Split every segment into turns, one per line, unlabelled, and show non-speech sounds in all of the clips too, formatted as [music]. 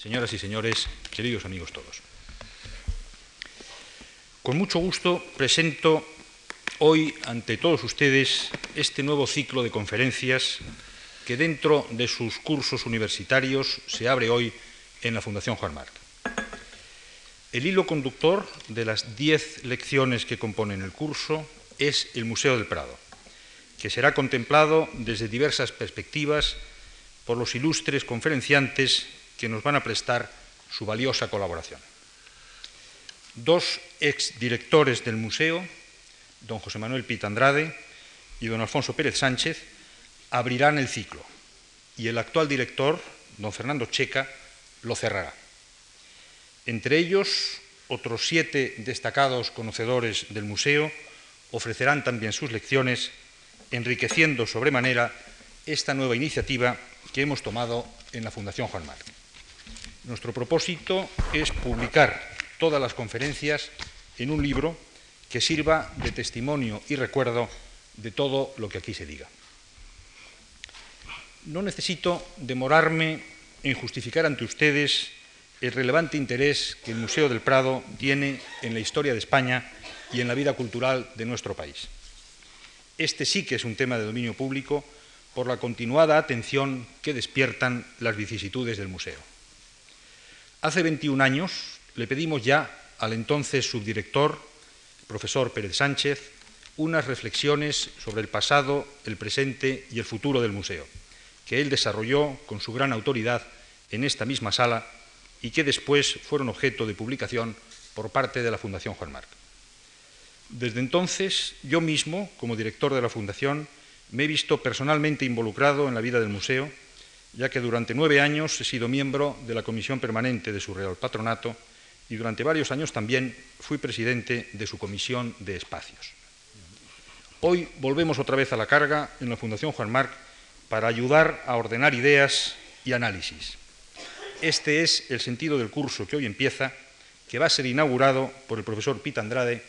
señoras y señores, queridos amigos todos. Con mucho gusto presento hoy ante todos ustedes este nuevo ciclo de conferencias que dentro de sus cursos universitarios se abre hoy en la Fundación Juan Marc. El hilo conductor de las diez lecciones que componen el curso es el Museo del Prado, que será contemplado desde diversas perspectivas por los ilustres conferenciantes que nos van a prestar su valiosa colaboración. Dos exdirectores del museo, don José Manuel Pita Andrade y don Alfonso Pérez Sánchez, abrirán el ciclo y el actual director, don Fernando Checa, lo cerrará. Entre ellos, otros siete destacados conocedores del museo ofrecerán también sus lecciones, enriqueciendo sobremanera esta nueva iniciativa que hemos tomado en la Fundación Juan Marc. Nuestro propósito es publicar todas las conferencias en un libro que sirva de testimonio y recuerdo de todo lo que aquí se diga. No necesito demorarme en justificar ante ustedes el relevante interés que el Museo del Prado tiene en la historia de España y en la vida cultural de nuestro país. Este sí que es un tema de dominio público por la continuada atención que despiertan las vicisitudes del museo. Hace 21 años le pedimos ya al entonces subdirector, profesor Pérez Sánchez, unas reflexiones sobre el pasado, el presente y el futuro del museo, que él desarrolló con su gran autoridad en esta misma sala y que después fueron objeto de publicación por parte de la Fundación Juan Marc. Desde entonces, yo mismo, como director de la Fundación, me he visto personalmente involucrado en la vida del museo, ya que durante nueve años he sido miembro de la Comisión Permanente de su Real Patronato y durante varios años también fui presidente de su Comisión de Espacios. Hoy volvemos otra vez a la carga en la Fundación Juan Marc para ayudar a ordenar ideas y análisis. Este es el sentido del curso que hoy empieza, que va a ser inaugurado por el profesor Pita Andrade,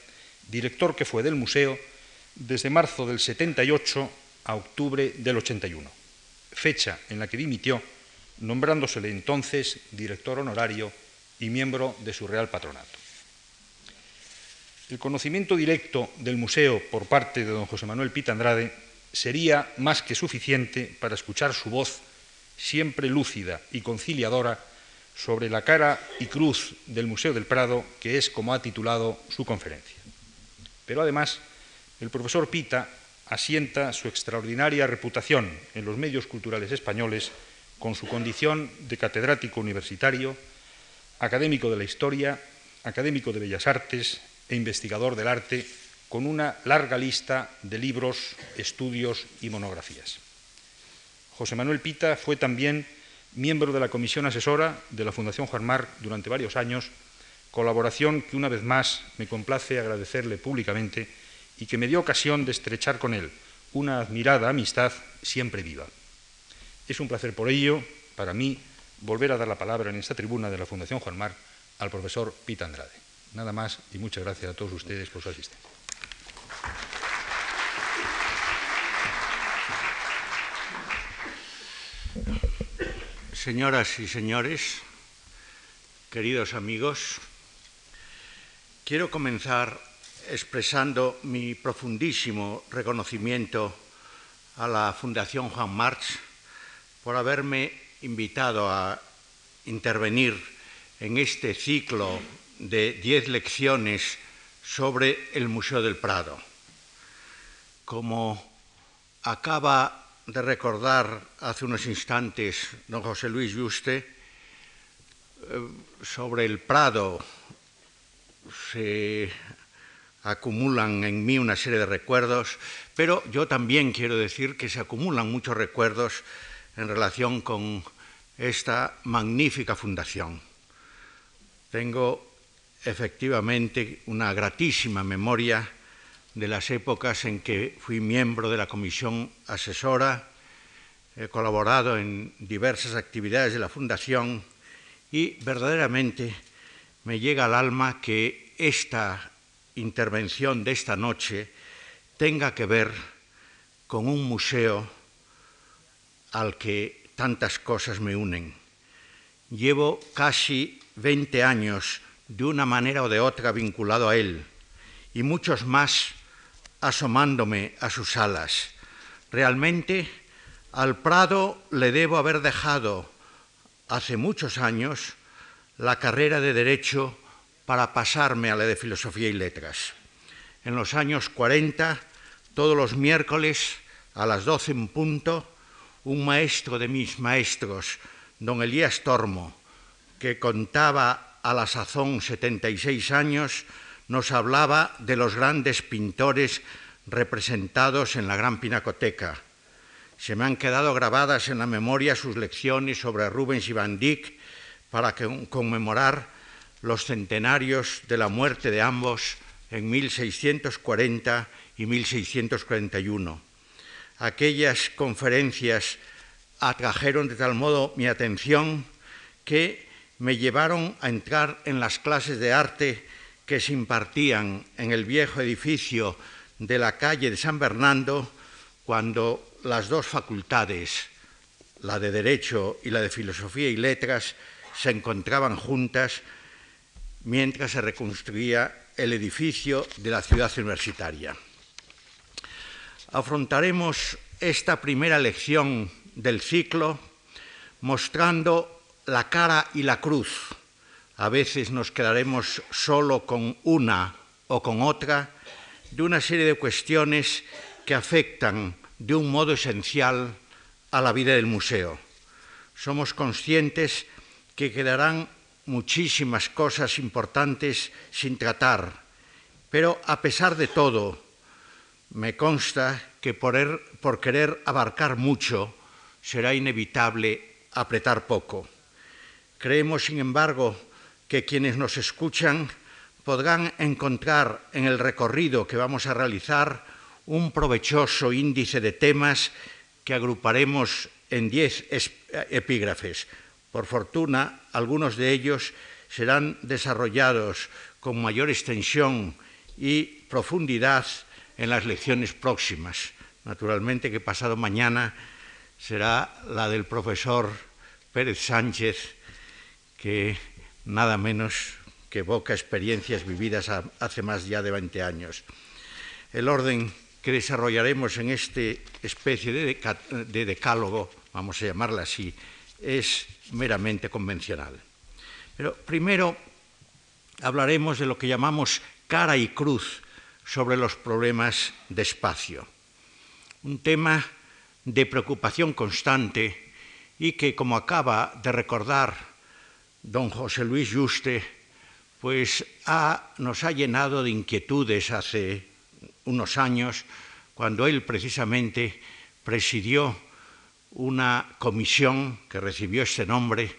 director que fue del museo desde marzo del 78 a octubre del 81, fecha en la que dimitió, nombrándosele entonces director honorario y miembro de su Real Patronato. El conocimiento directo del museo por parte de don José Manuel Pita Andrade sería más que suficiente para escuchar su voz siempre lúcida y conciliadora sobre la cara y cruz del Museo del Prado, que es como ha titulado su conferencia. Pero además, el profesor Pita asienta su extraordinaria reputación en los medios culturales españoles con su condición de catedrático universitario, académico de la historia, académico de bellas artes e investigador del arte, con una larga lista de libros, estudios y monografías. José Manuel Pita fue también miembro de la comisión asesora de la Fundación Juan Mar durante varios años, colaboración que una vez más me complace agradecerle públicamente y que me dio ocasión de estrechar con él una admirada amistad siempre viva. Es un placer por ello, para mí, volver a dar la palabra en esta tribuna de la Fundación Juan Mar al profesor Pita Andrade. Nada más y muchas gracias a todos ustedes por su asistencia.
Señoras y señores, queridos amigos, quiero comenzar expresando mi profundísimo reconocimiento a la Fundación Juan March por haberme invitado a intervenir en este ciclo de diez lecciones sobre el Museo del Prado. Como acaba de recordar hace unos instantes don José Luis Juste, eh, sobre el Prado se acumulan en mí una serie de recuerdos, pero yo también quiero decir que se acumulan muchos recuerdos en relación con esta magnífica fundación. Tengo efectivamente una gratísima memoria de las épocas en que fui miembro de la comisión asesora, he colaborado en diversas actividades de la fundación y verdaderamente me llega al alma que esta intervención de esta noche tenga que ver con un museo al que tantas cosas me unen. llevo casi 20 años de una manera o de otra vinculado a él y muchos más asomándome a sus alas. Realmente al Prado le debo haber dejado hace muchos años la carrera de Derecho para pasarme a la de Filosofía y Letras. En los años 40, todos los miércoles a las 12 en punto, un maestro de mis maestros, don Elías Tormo, que contaba a la sazón 76 años, nos hablaba de los grandes pintores representados en la Gran Pinacoteca. Se me han quedado grabadas en la memoria sus lecciones sobre Rubens y Van Dyck para conmemorar los centenarios de la muerte de ambos en 1640 y 1641. Aquellas conferencias atrajeron de tal modo mi atención que me llevaron a entrar en las clases de arte que se impartían en el viejo edificio de la calle de San Bernardo cuando las dos facultades, la de Derecho y la de Filosofía y Letras, se encontraban juntas mientras se reconstruía el edificio de la ciudad universitaria. Afrontaremos esta primera lección del ciclo mostrando la cara y la cruz. A veces nos quedaremos solo con una o con otra de una serie de cuestiones que afectan de un modo esencial a la vida del museo. Somos conscientes que quedarán muchísimas cosas importantes sin tratar, pero a pesar de todo, me consta que por, er, por querer abarcar mucho será inevitable apretar poco. Creemos, sin embargo, que quienes nos escuchan podrán encontrar en el recorrido que vamos a realizar un provechoso índice de temas que agruparemos en diez epígrafes. Por fortuna, algunos de ellos serán desarrollados con mayor extensión y profundidad en las lecciones próximas. Naturalmente que pasado mañana será la del profesor Pérez Sánchez, que nada menos que evoca experiencias vividas hace más ya de 20 años. El orden que desarrollaremos en esta especie de, de decálogo, vamos a llamarla así, es meramente convencional. Pero primero hablaremos de lo que llamamos cara y cruz sobre los problemas de espacio. Un tema de preocupación constante y que, como acaba de recordar don José Luis Juste, pues nos ha llenado de inquietudes hace unos años, cuando él precisamente presidió una comisión que recibió este nombre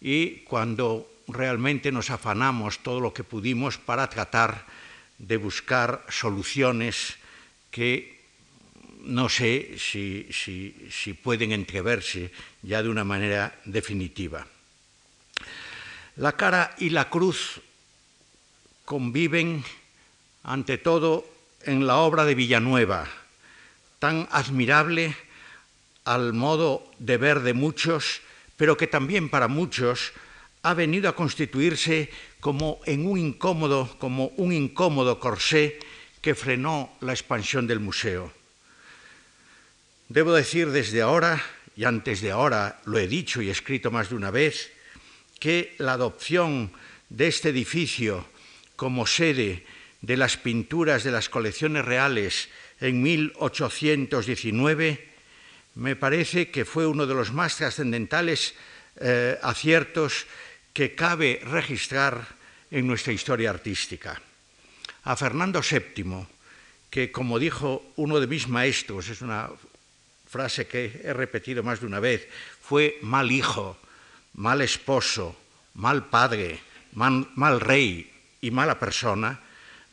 y cuando realmente nos afanamos todo lo que pudimos para tratar de buscar soluciones que no sé si, si, pueden entreverse ya de una manera definitiva. La cara y la cruz conviven, ante todo, en la obra de Villanueva, tan admirable al modo de ver de muchos, pero que también para muchos ha venido a constituirse como en un incómodo, como un incómodo corsé que frenó la expansión del museo. Debo decir desde ahora, y antes de ahora lo he dicho y escrito más de una vez, que la adopción de este edificio como sede de las pinturas de las colecciones reales en 1819 me parece que fue uno de los más trascendentales eh, aciertos que cabe registrar en nuestra historia artística. A Fernando VII, que como dijo uno de mis maestros, es una frase que he repetido más de una vez, fue mal hijo, mal esposo, mal padre, mal, rey y mala persona,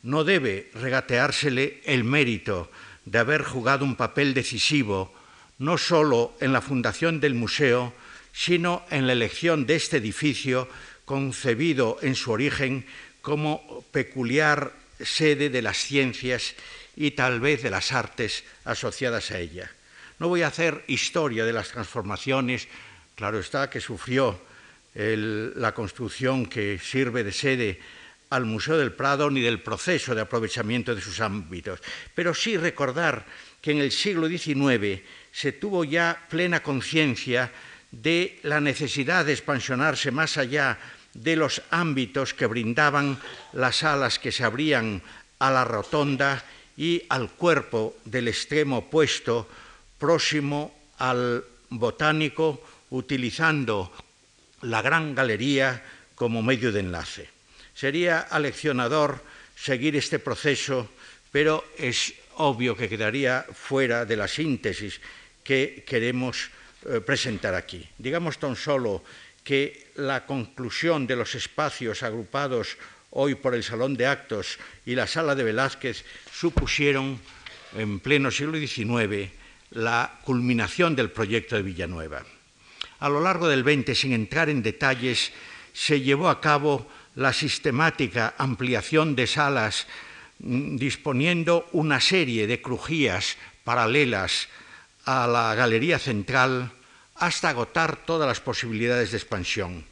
no debe regateársele el mérito de haber jugado un papel decisivo no solo en la fundación del museo, sino en la elección de este edificio concebido en su origen como peculiar sede de las ciencias y tal vez de las artes asociadas a ella. No voy a hacer historia de las transformaciones, claro está que sufrió la construcción que sirve de sede al Museo del Prado ni del proceso de aprovechamiento de sus ámbitos, pero sí recordar que en el siglo XIX se tuvo ya plena conciencia de la necesidad de expansionarse más allá de los ámbitos que brindaban las salas que se abrían a la rotonda y al cuerpo del extremo opuesto, próximo al botánico, utilizando la gran galería como medio de enlace. Sería aleccionador seguir este proceso, pero es obvio que quedaría fuera de la síntesis que queremos eh, presentar aquí. Digamos tan solo que la conclusión de los espacios agrupados hoy por el Salón de Actos y la Sala de Velázquez supusieron en pleno siglo XIX la culminación del proyecto de Villanueva. A lo largo del XX, sin entrar en detalles, se llevó a cabo la sistemática ampliación de salas disponiendo una serie de crujías paralelas a la galería central hasta agotar todas las posibilidades de expansión.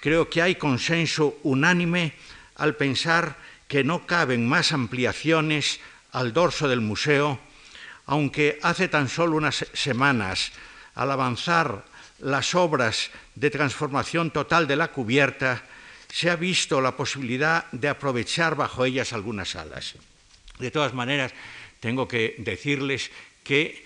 Creo que hay consenso unánime al pensar que no caben más ampliaciones al dorso del museo, aunque hace tan solo unas semanas, al avanzar las obras de transformación total de la cubierta, se ha visto la posibilidad de aprovechar bajo ellas algunas salas. De todas maneras, tengo que decirles que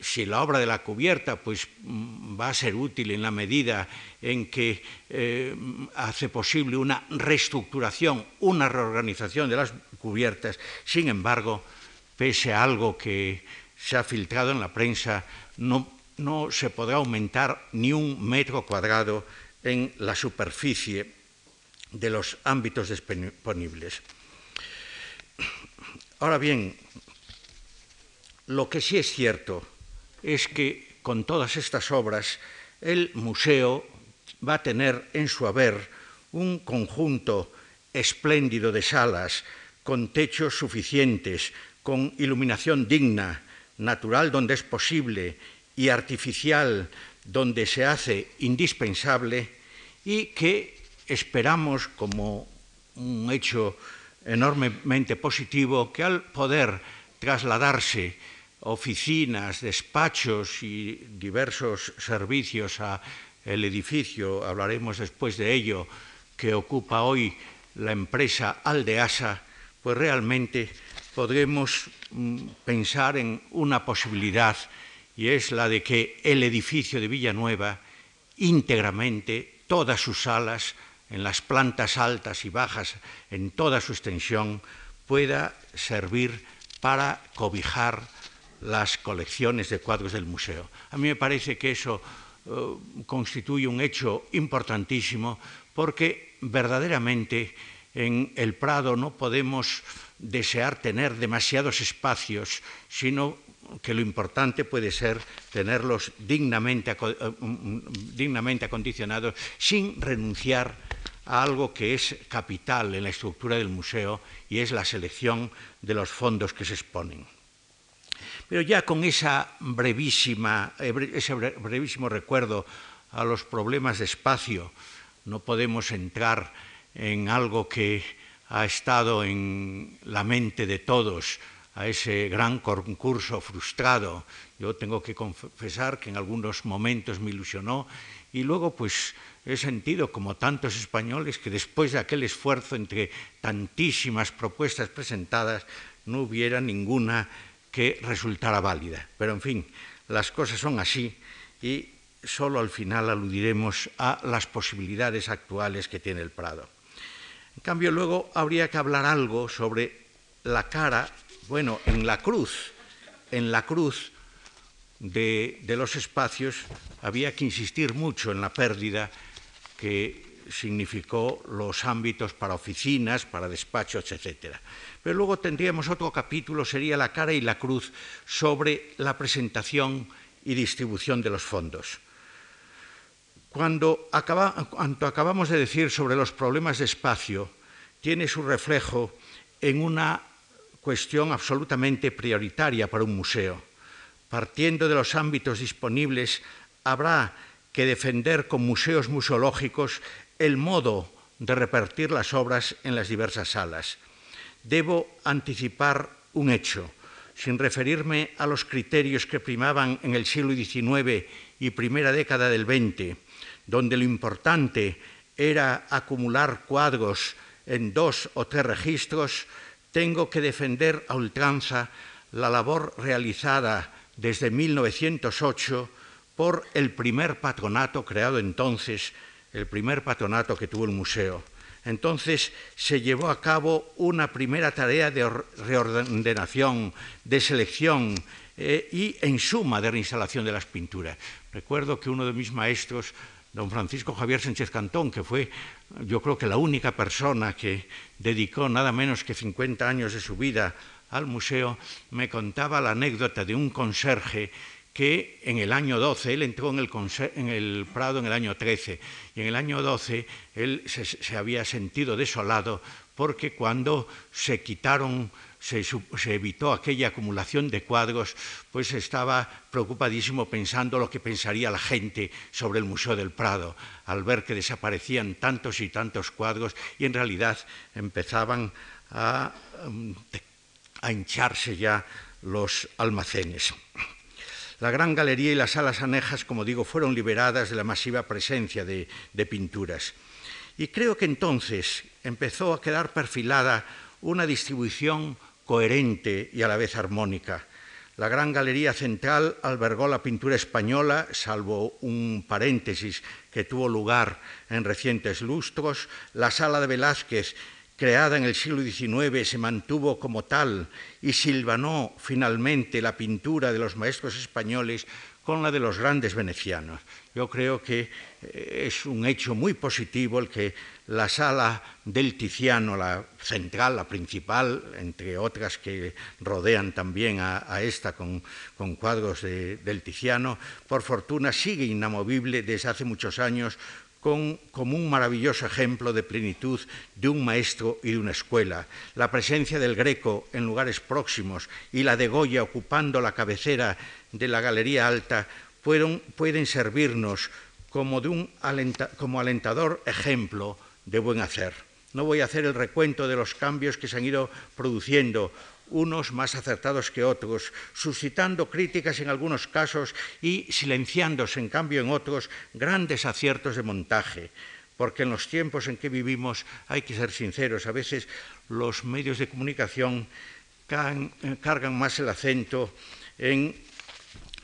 si la obra de la cubierta pues, mm, va a ser útil en la medida en que eh, hace posible una reestructuración, una reorganización de las cubiertas, sin embargo, pese a algo que se ha filtrado en la prensa, no se podrá aumentar ni un metro cuadrado en la superficie de los ámbitos disponibles. Ahora bien, lo que sí es cierto es que con todas estas obras el museo va a tener en su haber un conjunto espléndido de salas con techos suficientes, con iluminación digna, natural donde es posible y artificial donde se hace indispensable y que esperamos como un hecho enormemente positivo que al poder trasladarse oficinas, despachos y diversos servicios a el edificio, hablaremos después de ello, que ocupa hoy la empresa Aldeasa, pues realmente podremos mm, pensar en una posibilidad y es la de que el edificio de Villanueva íntegramente, todas sus salas, en las plantas altas y bajas, en toda su extensión, pueda servir para cobijar las colecciones de cuadros del museo. A mí me parece que eso eh, constituye un hecho importantísimo porque verdaderamente en el Prado no podemos desear tener demasiados espacios, sino que lo importante puede ser tenerlos dignamente, eh, mm, mm, dignamente acondicionados sin renunciar a algo que es capital en la estructura del museo y es la selección de los fondos que se exponen. Pero ya con esa brevísima, eh, ese brevísimo recuerdo a los problemas de espacio, no podemos entrar en algo que ha estado en la mente de todos, a ese gran concurso frustrado. Yo tengo que confesar que en algunos momentos me ilusionó y luego pues he sentido como tantos españoles que después de aquel esfuerzo entre tantísimas propuestas presentadas no hubiera ninguna que resultara válida. Pero en fin, las cosas son así y solo al final aludiremos a las posibilidades actuales que tiene el Prado. En cambio, luego habría que hablar algo sobre la cara, bueno, en la cruz, en la cruz de, los espacios había que insistir mucho en la pérdida que significó los ámbitos para oficinas, para despachos, etc. Pero luego tendríamos otro capítulo, sería la cara y la cruz sobre la presentación y distribución de los fondos. Cuando, acabamos de decir sobre los problemas de espacio, tiene su reflejo en una cuestión absolutamente prioritaria para un museo. Partiendo de los ámbitos disponibles, habrá que defender con museos museológicos el modo de repartir las obras en las diversas salas. Debo anticipar un hecho, sin referirme a los criterios que primaban en el siglo XIX y primera década del XX, donde lo importante era acumular cuadros en dos o tres registros, tengo que defender a ultranza la labor realizada desde 1908 por el primer patronato creado entonces, el primer patronato que tuvo el museo. Entonces se llevó a cabo una primera tarea de reordenación, de selección eh, y, en suma, de reinstalación de las pinturas. Recuerdo que uno de mis maestros, don Francisco Javier Sánchez Cantón, que fue yo creo que la única persona que dedicó nada menos que 50 años de su vida al museo, me contaba la anécdota de un conserje que en el año 12, él entró en el, Prado en el año 13, y en el año 12 él se, había sentido desolado porque cuando se quitaron, se, evitó aquella acumulación de cuadros, pues estaba preocupadísimo pensando lo que pensaría la gente sobre el Museo del Prado, al ver que desaparecían tantos y tantos cuadros y en realidad empezaban a, a hincharse ya los almacenes. La gran galería y las salas anejas, como digo, fueron liberadas de la masiva presencia de, pinturas. Y creo que entonces empezó a quedar perfilada una distribución coherente y a la vez armónica. La gran galería central albergó la pintura española, salvo un paréntesis que tuvo lugar en recientes lustros. La sala de Velázquez creada en el siglo XIX, se mantuvo como tal y silvanó finalmente la pintura de los maestros españoles con la de los grandes venecianos. Yo creo que eh, es un hecho muy positivo el que la sala del Tiziano, la central, la principal, entre otras que rodean también a, esta con, cuadros del Tiziano, por fortuna sigue inamovible desde hace muchos años como un maravilloso ejemplo de plenitud de un maestro y de una escuela. La presencia del Greco en lugares próximos y la de Goya ocupando la cabecera de la Galería Alta pueden servirnos como, de un como alentador ejemplo de buen hacer. No voy a hacer el recuento de los cambios que se han ido produciendo unos más acertados que otros, suscitando críticas en algunos casos y silenciándose en cambio en otros grandes aciertos de montaje. Porque en los tiempos en que vivimos hay que ser sinceros, a veces los medios de comunicación eh, cargan más el acento en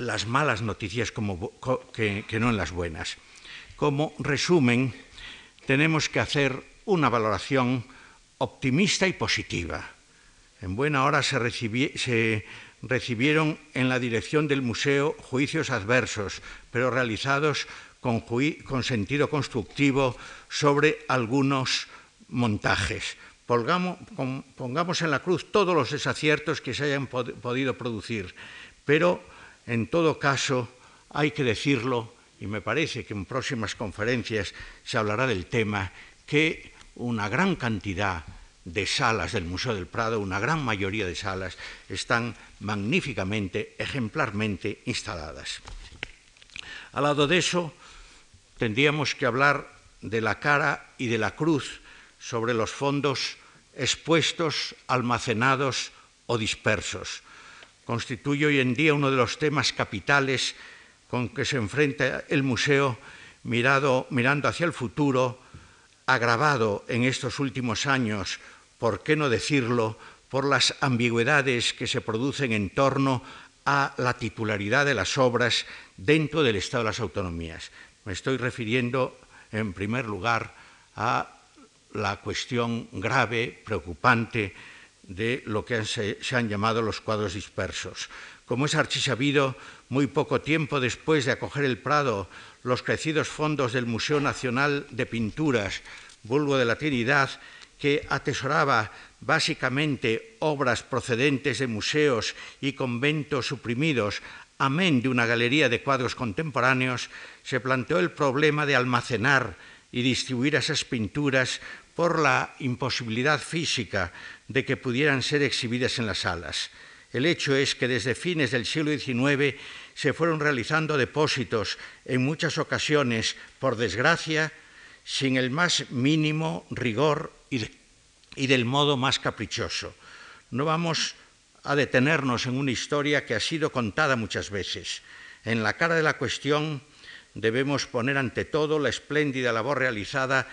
las malas noticias que, que no en las buenas. Como resumen, tenemos que hacer una valoración optimista y positiva en buena hora se, recibieron en la dirección del museo juicios adversos, pero realizados con, sentido constructivo sobre algunos montajes. Pongamos, en la cruz todos los desaciertos que se hayan podido producir, pero en todo caso hay que decirlo, y me parece que en próximas conferencias se hablará del tema, que una gran cantidad de salas del Museo del Prado, una gran mayoría de salas, están magníficamente, ejemplarmente instaladas. Al lado de eso, tendríamos que hablar de la cara y de la cruz sobre los fondos expuestos, almacenados o dispersos. Constituye hoy en día uno de los temas capitales con que se enfrenta el museo mirando hacia el futuro agravado en estos últimos años, por qué no decirlo, por las ambigüedades que se producen en torno a la titularidad de las obras dentro del Estado de las autonomías. Me estoy refiriendo, en primer lugar, a la cuestión grave, preocupante, de lo que se, han llamado los cuadros dispersos. Como es archisabido, muy poco tiempo después de acoger el Prado los crecidos fondos del Museo Nacional de Pinturas, vulgo de la Trinidad, que atesoraba básicamente obras procedentes de museos y conventos suprimidos, amén de una galería de cuadros contemporáneos, se planteó el problema de almacenar y distribuir esas pinturas por la imposibilidad física de que pudieran ser exhibidas en las salas. El hecho es que desde fines del siglo XIX se fueron realizando depósitos en muchas ocasiones, por desgracia, sin el más mínimo rigor y, del modo más caprichoso. No vamos a detenernos en una historia que ha sido contada muchas veces. En la cara de la cuestión debemos poner ante todo la espléndida labor realizada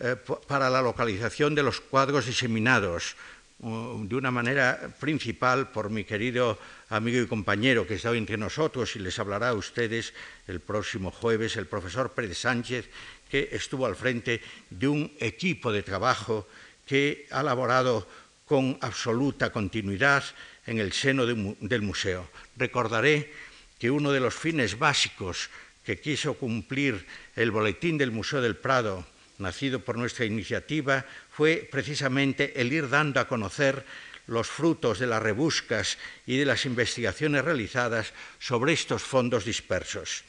eh, para la localización de los cuadros diseminados de una manera principal por mi querido amigo y compañero que está hoy entre nosotros y les hablará a ustedes el próximo jueves, el profesor Pérez Sánchez, que estuvo al frente de un equipo de trabajo que ha elaborado con absoluta continuidad en el seno del museo. Recordaré que uno de los fines básicos que quiso cumplir el Boletín del Museo del Prado, nacido por nuestra iniciativa, fue precisamente el ir dando a conocer los frutos de las rebuscas y de las investigaciones realizadas sobre estos fondos dispersos.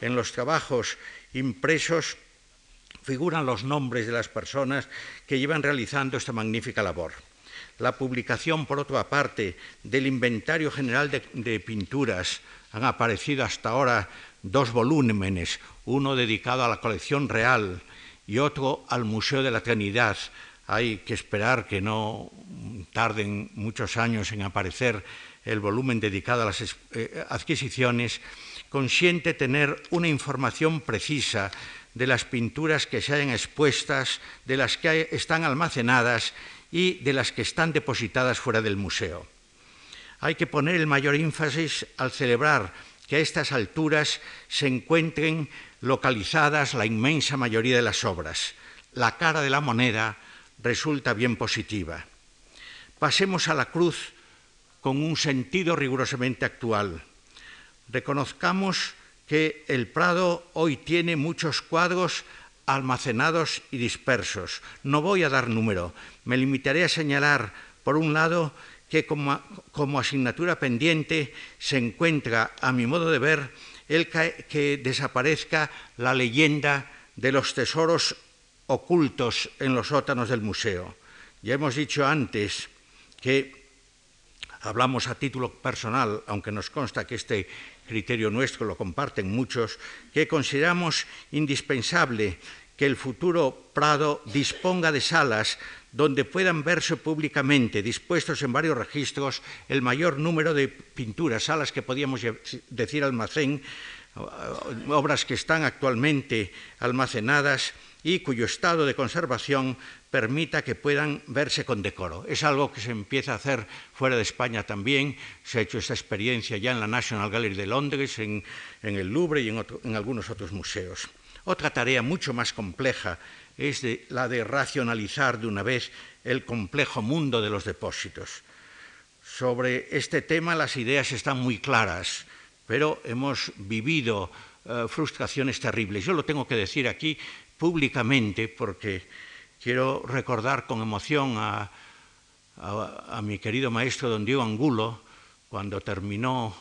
En los trabajos impresos figuran los nombres de las personas que llevan realizando esta magnífica labor. La publicación, por otra parte, del Inventario General de, de Pinturas, han aparecido hasta ahora dos volúmenes, uno dedicado a la colección real y otro al Museo de la Trinidad. Hay que esperar que no tarden muchos años en aparecer el volumen dedicado a las eh, adquisiciones, consiente tener una información precisa de las pinturas que se hayan expuestas, de las que están almacenadas y de las que están depositadas fuera del museo. Hay que poner el mayor énfasis al celebrar que a estas alturas se encuentren localizadas la inmensa mayoría de las obras. La cara de la moneda resulta bien positiva. Pasemos a la cruz con un sentido rigurosamente actual. Reconozcamos que el Prado hoy tiene muchos cuadros almacenados y dispersos. No voy a dar número, me limitaré a señalar, por un lado, que como, asignatura pendiente se encuentra, a mi modo de ver, el que desaparezca la leyenda de los tesoros ocultos en los sótanos del museo. Ya hemos dicho antes que hablamos a título personal, aunque nos consta que este criterio nuestro lo comparten muchos, que consideramos indispensable que el futuro Prado disponga de salas donde puedan verse públicamente, dispuestos en varios registros, el mayor número de pinturas, salas que podíamos decir almacén, obras que están actualmente almacenadas y cuyo estado de conservación permita que puedan verse con decoro. Es algo que se empieza a hacer fuera de España también. Se ha hecho esta experiencia ya en la National Gallery de Londres, en, el Louvre y en, algunos otros museos. Otra tarea mucho más compleja es la de racionalizar de una vez el complejo mundo de los depósitos. Sobre este tema las ideas están muy claras, pero hemos vivido eh, frustraciones terribles. Yo lo tengo que decir aquí públicamente porque quiero recordar con emoción a, a mi querido maestro don Diego Angulo cuando terminó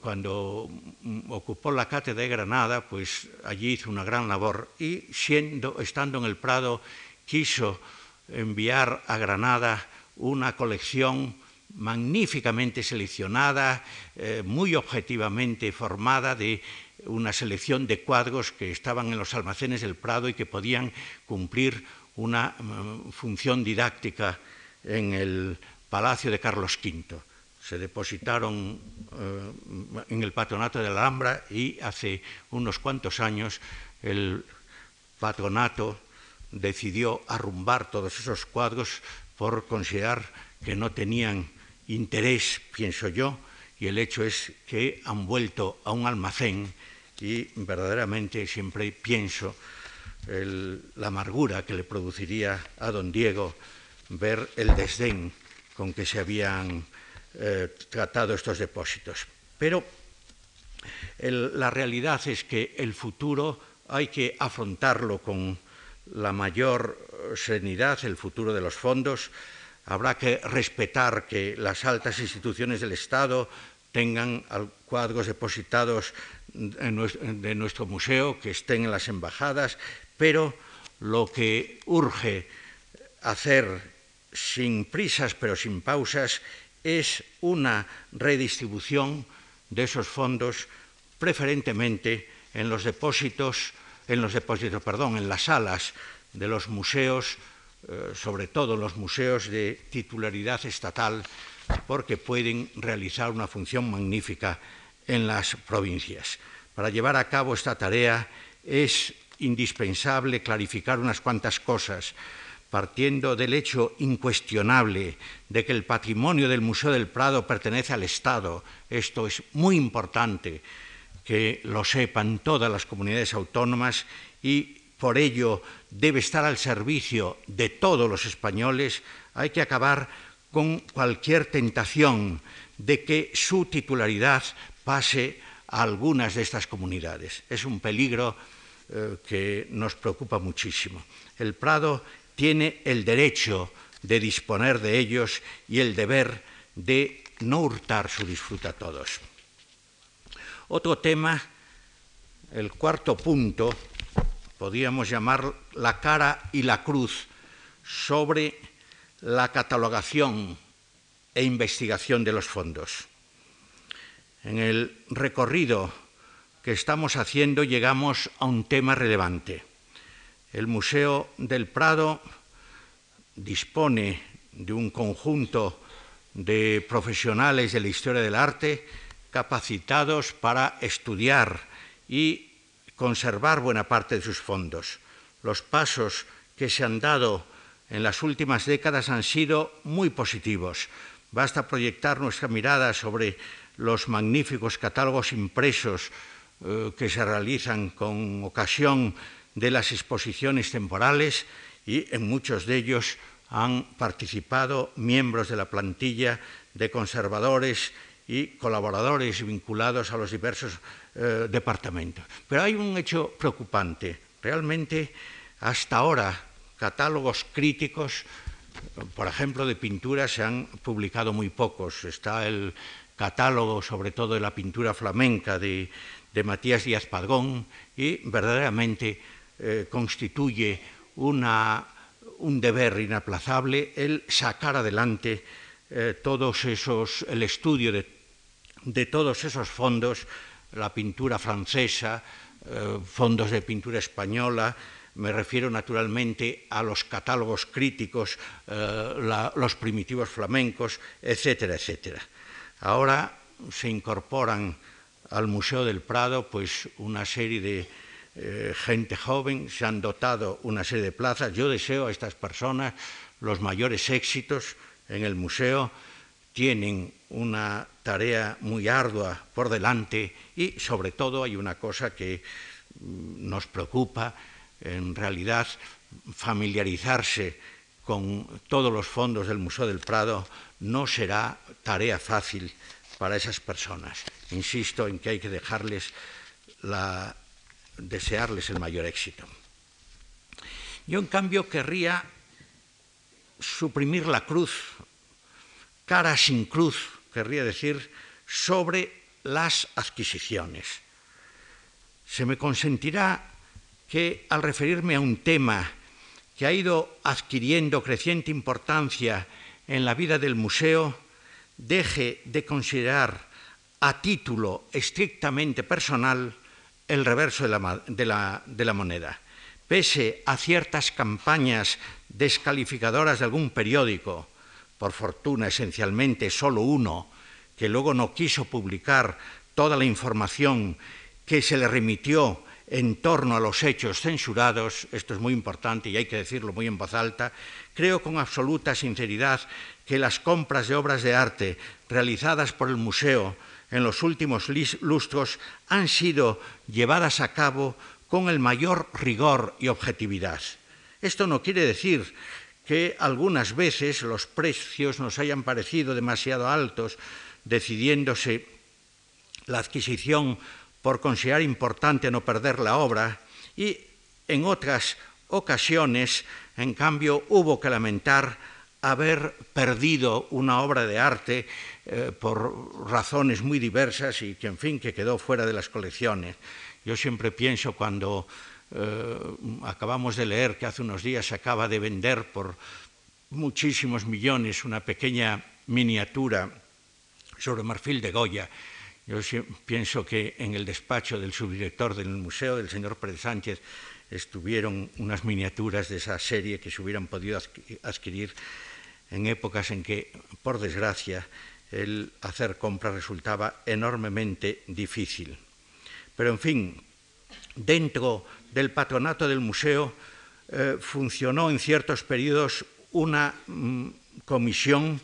cuando mm, ocupó la cátedra de Granada, pues allí hizo una gran labor y siendo, estando en el Prado quiso enviar a Granada una colección magníficamente seleccionada, eh, muy objetivamente formada de una selección de cuadros que estaban en los almacenes del Prado y que podían cumplir una mm, función didáctica en el Palacio de Carlos V se depositaron eh, en el patronato de la Alhambra y hace unos cuantos años el patronato decidió arrumbar todos esos cuadros por considerar que no tenían interés, pienso yo, y el hecho es que han vuelto a un almacén y verdaderamente siempre pienso la amargura que le produciría a don Diego ver el desdén con que se habían eh, tratado estos depósitos. Pero la realidad es que el futuro hay que afrontarlo con la mayor serenidad, el futuro de los fondos. Habrá que respetar que las altas instituciones del Estado tengan cuadros depositados de nuestro museo, que estén en las embajadas, pero lo que urge hacer sin prisas pero sin pausas es una redistribución de esos fondos preferentemente en los depósitos, en los depósitos, perdón, en las salas de los museos, eh, sobre todo los museos de titularidad estatal, porque pueden realizar una función magnífica en las provincias. Para llevar a cabo esta tarea es indispensable clarificar unas cuantas cosas, partiendo del hecho incuestionable de que el patrimonio del Museo del Prado pertenece al Estado. Esto es muy importante que lo sepan todas las comunidades autónomas y por ello debe estar al servicio de todos los españoles. Hay que acabar con cualquier tentación de que su titularidad pase a algunas de estas comunidades. Es un peligro eh, que nos preocupa muchísimo. El Prado tiene el derecho de disponer de ellos y el deber de no hurtar su disfruta a todos. Otro tema, el cuarto punto, podríamos llamar la cara y la cruz sobre la catalogación e investigación de los fondos. En el recorrido que estamos haciendo llegamos a un tema relevante. El Museo del Prado dispone de un conjunto de profesionales de la historia del arte capacitados para estudiar y conservar buena parte de sus fondos. Los pasos que se han dado en las últimas décadas han sido muy positivos. Basta proyectar nuestra mirada sobre los magníficos catálogos impresos eh, que se realizan con ocasión de las exposiciones temporales y en muchos de ellos han participado miembros de la plantilla de conservadores y colaboradores vinculados a los diversos eh, departamentos. Pero hay un hecho preocupante. Realmente, hasta ahora, catálogos críticos, por ejemplo, de pintura, se han publicado muy pocos. Está el catálogo, sobre todo de la pintura flamenca, de, Matías Díaz Padgón, y verdaderamente eh, constituye un deber inaplazable el sacar adelante eh, todos esos, el estudio de, de, todos esos fondos, la pintura francesa, eh, fondos de pintura española, me refiero naturalmente a los catálogos críticos, los primitivos flamencos, etcétera, etcétera. Ahora se incorporan al Museo del Prado pues una serie de eh, gente joven, se han dotado una serie de plazas. Yo deseo a estas personas los mayores éxitos en el museo. Tienen una tarea muy ardua por delante y sobre todo hay una cosa que mm, nos preocupa, en realidad familiarizarse con todos los fondos del Museo del Prado no será tarea fácil para esas personas. Insisto en que hay que dejarles la, desearles el mayor éxito. Yo, en cambio, querría suprimir la cruz, cara sin cruz, querría decir, sobre las adquisiciones. Se me consentirá que al referirme a un tema que ha ido adquiriendo creciente importancia en la vida del museo, deje de considerar a título estrictamente personal el reverso de la, de, la, moneda. Pese a ciertas campañas descalificadoras de algún periódico, por fortuna esencialmente solo uno, que luego no quiso publicar toda la información que se le remitió en torno a los hechos censurados, esto es muy importante y hay que decirlo muy en voz alta, creo con absoluta sinceridad que las compras de obras de arte realizadas por el museo en los últimos lustros han sido llevadas a cabo con el mayor rigor y objetividad. Esto no quiere decir que algunas veces los precios nos hayan parecido demasiado altos, decidiéndose la adquisición por considerar importante no perder la obra, y en otras ocasiones, en cambio, hubo que lamentar haber perdido una obra de arte eh, por razones muy diversas y que, en fin, que quedó fuera de las colecciones. Yo siempre pienso cuando eh, acabamos de leer que hace unos días se acaba de vender por muchísimos millones una pequeña miniatura sobre marfil de Goya, Yo pienso que en el despacho del subdirector del museo, del señor Pérez Sánchez, estuvieron unas miniaturas de esa serie que se hubieran podido adquirir en épocas en que, por desgracia, el hacer compras resultaba enormemente difícil. Pero, en fin, dentro del patronato del museo eh, funcionó en ciertos periodos una mm, comisión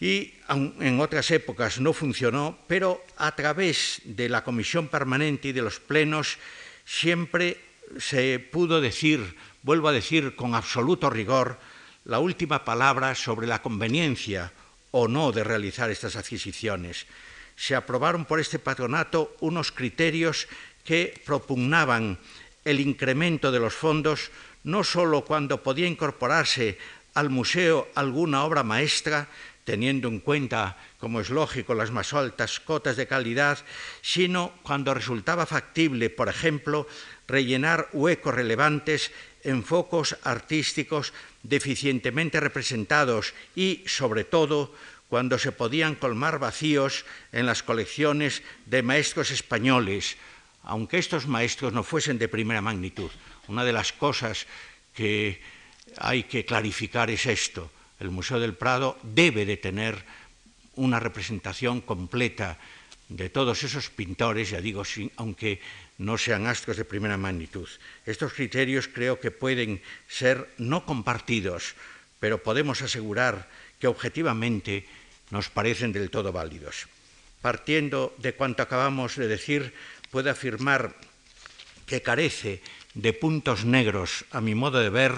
y en otras épocas no funcionó, pero a través de la comisión permanente y de los plenos siempre se pudo decir, vuelvo a decir con absoluto rigor, la última palabra sobre la conveniencia o no de realizar estas adquisiciones. Se aprobaron por este patronato unos criterios que propugnaban el incremento de los fondos no sólo cuando podía incorporarse al museo alguna obra maestra, teniendo en cuenta, como es lógico, las más altas cotas de calidad, sino cuando resultaba factible, por ejemplo, rellenar huecos relevantes focos artísticos deficientemente representados y, sobre todo, cuando se podían colmar vacíos en las colecciones de maestros españoles, aunque estos maestros no fuesen de primera magnitud. Una de las cosas que hay que clarificar es esto. El Museo del Prado debe de tener una representación completa de todos esos pintores, ya digo, aunque no sean astros de primera magnitud. Estos criterios creo que pueden ser no compartidos, pero podemos asegurar que objetivamente nos parecen del todo válidos. Partiendo de cuanto acabamos de decir, puedo afirmar que carece de puntos negros, a mi modo de ver,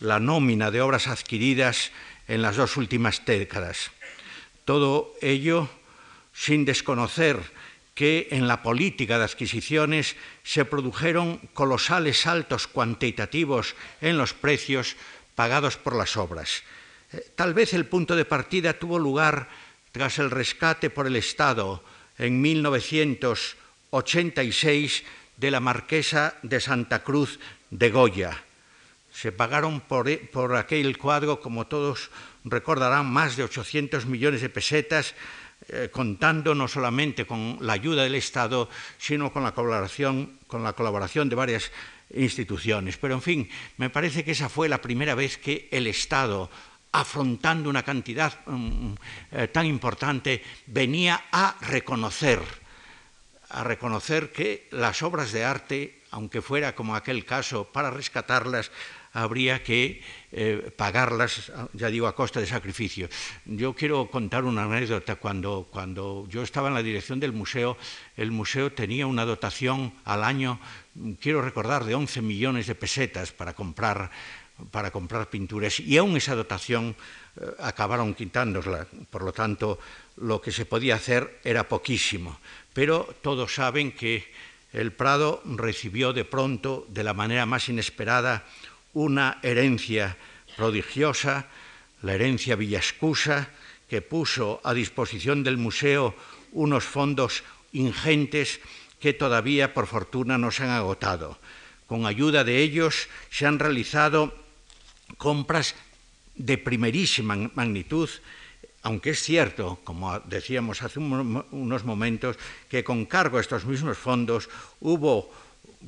la nómina de obras adquiridas en las dos últimas décadas. Todo ello sin desconocer que en la política de adquisiciones se produjeron colosales saltos cuantitativos en los precios pagados por las obras. Eh, tal vez el punto de partida tuvo lugar tras el rescate por el Estado en 1986 de la marquesa de Santa Cruz de Goya. Se pagaron por, e, por aquel cuadro, como todos recordarán, más de 800 millones de pesetas eh, contando no solamente con la ayuda del Estado, sino con la colaboración, con la colaboración de varias instituciones. Pero, en fin, me parece que esa fue la primera vez que el Estado, afrontando una cantidad um, eh, tan importante, venía a reconocer, a reconocer que las obras de arte, aunque fuera como aquel caso, para rescatarlas, habría que eh, pagarlas, ya digo, a costa de sacrificio. Yo quiero contar una anécdota. Cuando, cuando yo estaba en la dirección del museo, el museo tenía una dotación al año, quiero recordar, de 11 millones de pesetas para comprar, para comprar pinturas y aún esa dotación eh, acabaron quitándola. Por lo tanto, lo que se podía hacer era poquísimo. Pero todos saben que el Prado recibió de pronto, de la manera más inesperada, una herencia prodigiosa, la herencia villascusa, que puso a disposición del museo unos fondos ingentes que todavía, por fortuna, no se han agotado. Con ayuda de ellos se han realizado compras de primerísima magnitud, aunque es cierto, como decíamos hace unos momentos, que con cargo a estos mismos fondos hubo,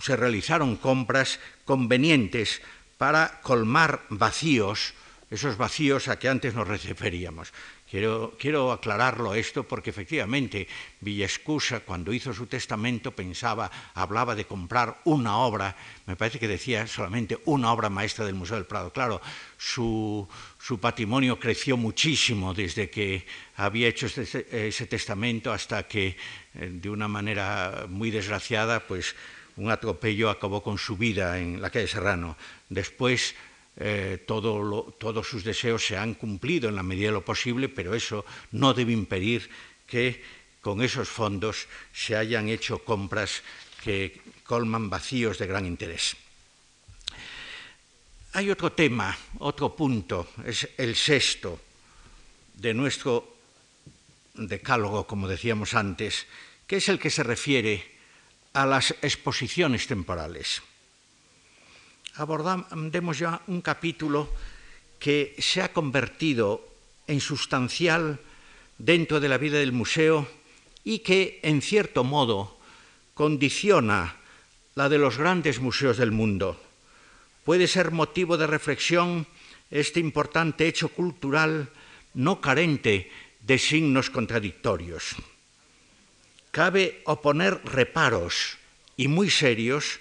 se realizaron compras convenientes para colmar vacíos, esos vacíos a que antes nos referíamos. Quiero, quiero, aclararlo esto porque efectivamente Villescusa cuando hizo su testamento pensaba, hablaba de comprar una obra, me parece que decía solamente una obra maestra del Museo del Prado. Claro, su, su patrimonio creció muchísimo desde que había hecho este, ese testamento hasta que eh, de una manera muy desgraciada pues un atropello acabó con su vida en la calle Serrano. Después eh, todos sus deseos se han cumplido en la medida de lo posible, pero eso no debe impedir que con esos fondos se hayan hecho compras que colman vacíos de gran interés. Hay otro tema, otro punto, es el sexto de nuestro decálogo, como decíamos antes, que es el que se refiere a las exposiciones temporales. Abordamos ya un capítulo que se ha convertido en sustancial dentro de la vida del museo y que, en cierto modo, condiciona la de los grandes museos del mundo. Puede ser motivo de reflexión este importante hecho cultural no carente de signos contradictorios. Cabe oponer reparos y muy serios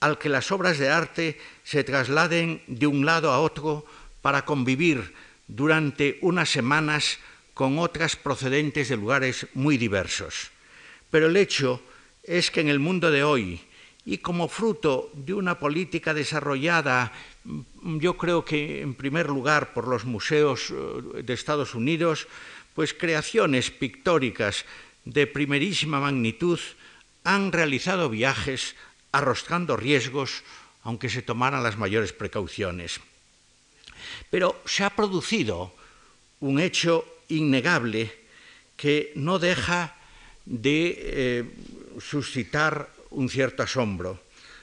al que las obras de arte se trasladen de un lado a otro para convivir durante unas semanas con otras procedentes de lugares muy diversos. Pero el hecho es que en el mundo de hoy, y como fruto de una política desarrollada, mm, yo creo que en primer lugar por los museos eh, de Estados Unidos, pues creaciones pictóricas de primerísima magnitud han realizado viajes arrostrando riesgos, aunque se tomaran las mayores precauciones. Pero se ha producido un hecho innegable que no deja de eh, suscitar un cierto asombro.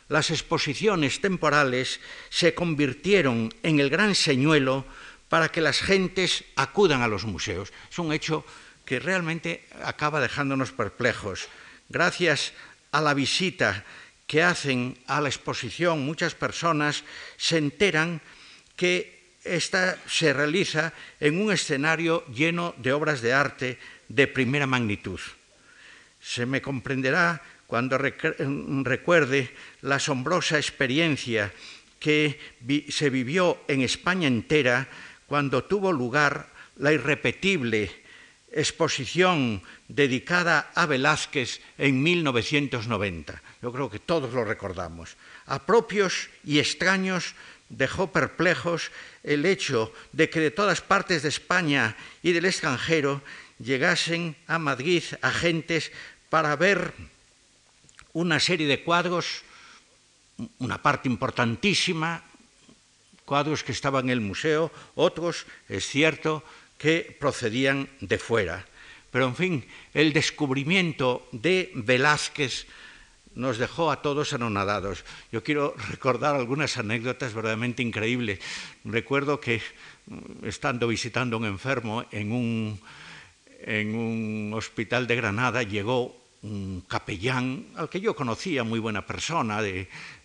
Las exposiciones temporales se convirtieron en el gran señuelo para que las gentes acudan a los museos. Es un hecho que realmente acaba dejándonos perplejos. Gracias a la visita que hacen a la exposición muchas personas, se enteran que esta se realiza en un escenario lleno de obras de arte de primera magnitud. Se me comprenderá cuando recuerde la asombrosa experiencia que se vivió en España entera cuando tuvo lugar la irrepetible exposición dedicada a Velázquez en 1990. Yo creo que todos lo recordamos. A propios y extraños dejó perplejos el hecho de que de todas partes de España y del extranjero llegasen a Madrid agentes para ver una serie de cuadros, una parte importantísima, cuadros que estaban en el museo, otros, es cierto, que procedían de fuera. Pero, en fin, el descubrimiento de Velázquez nos dejó a todos anonadados. Yo quiero recordar algunas anécdotas verdaderamente increíbles. Recuerdo que, estando visitando a un enfermo en un, en un hospital de Granada, llegó un capellán al que yo conocía, muy buena persona,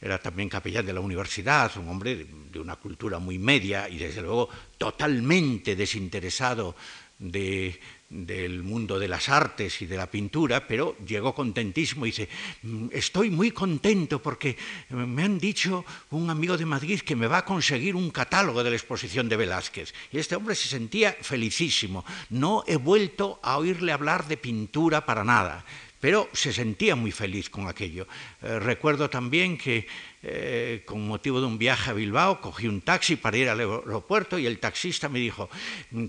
era también capellán de la universidad, un hombre de, una cultura muy media y desde luego totalmente desinteresado de, del mundo de las artes y de la pintura, pero llegó contentísimo y dice, mm, estoy muy contento porque me han dicho un amigo de Madrid que me va a conseguir un catálogo de la exposición de Velázquez. Y este hombre se sentía felicísimo. No he vuelto a oírle hablar de pintura para nada pero se sentía muy feliz con aquello. Eh, recuerdo también que eh, con motivo de un viaje a Bilbao cogí un taxi para ir al aeropuerto y el taxista me dijo,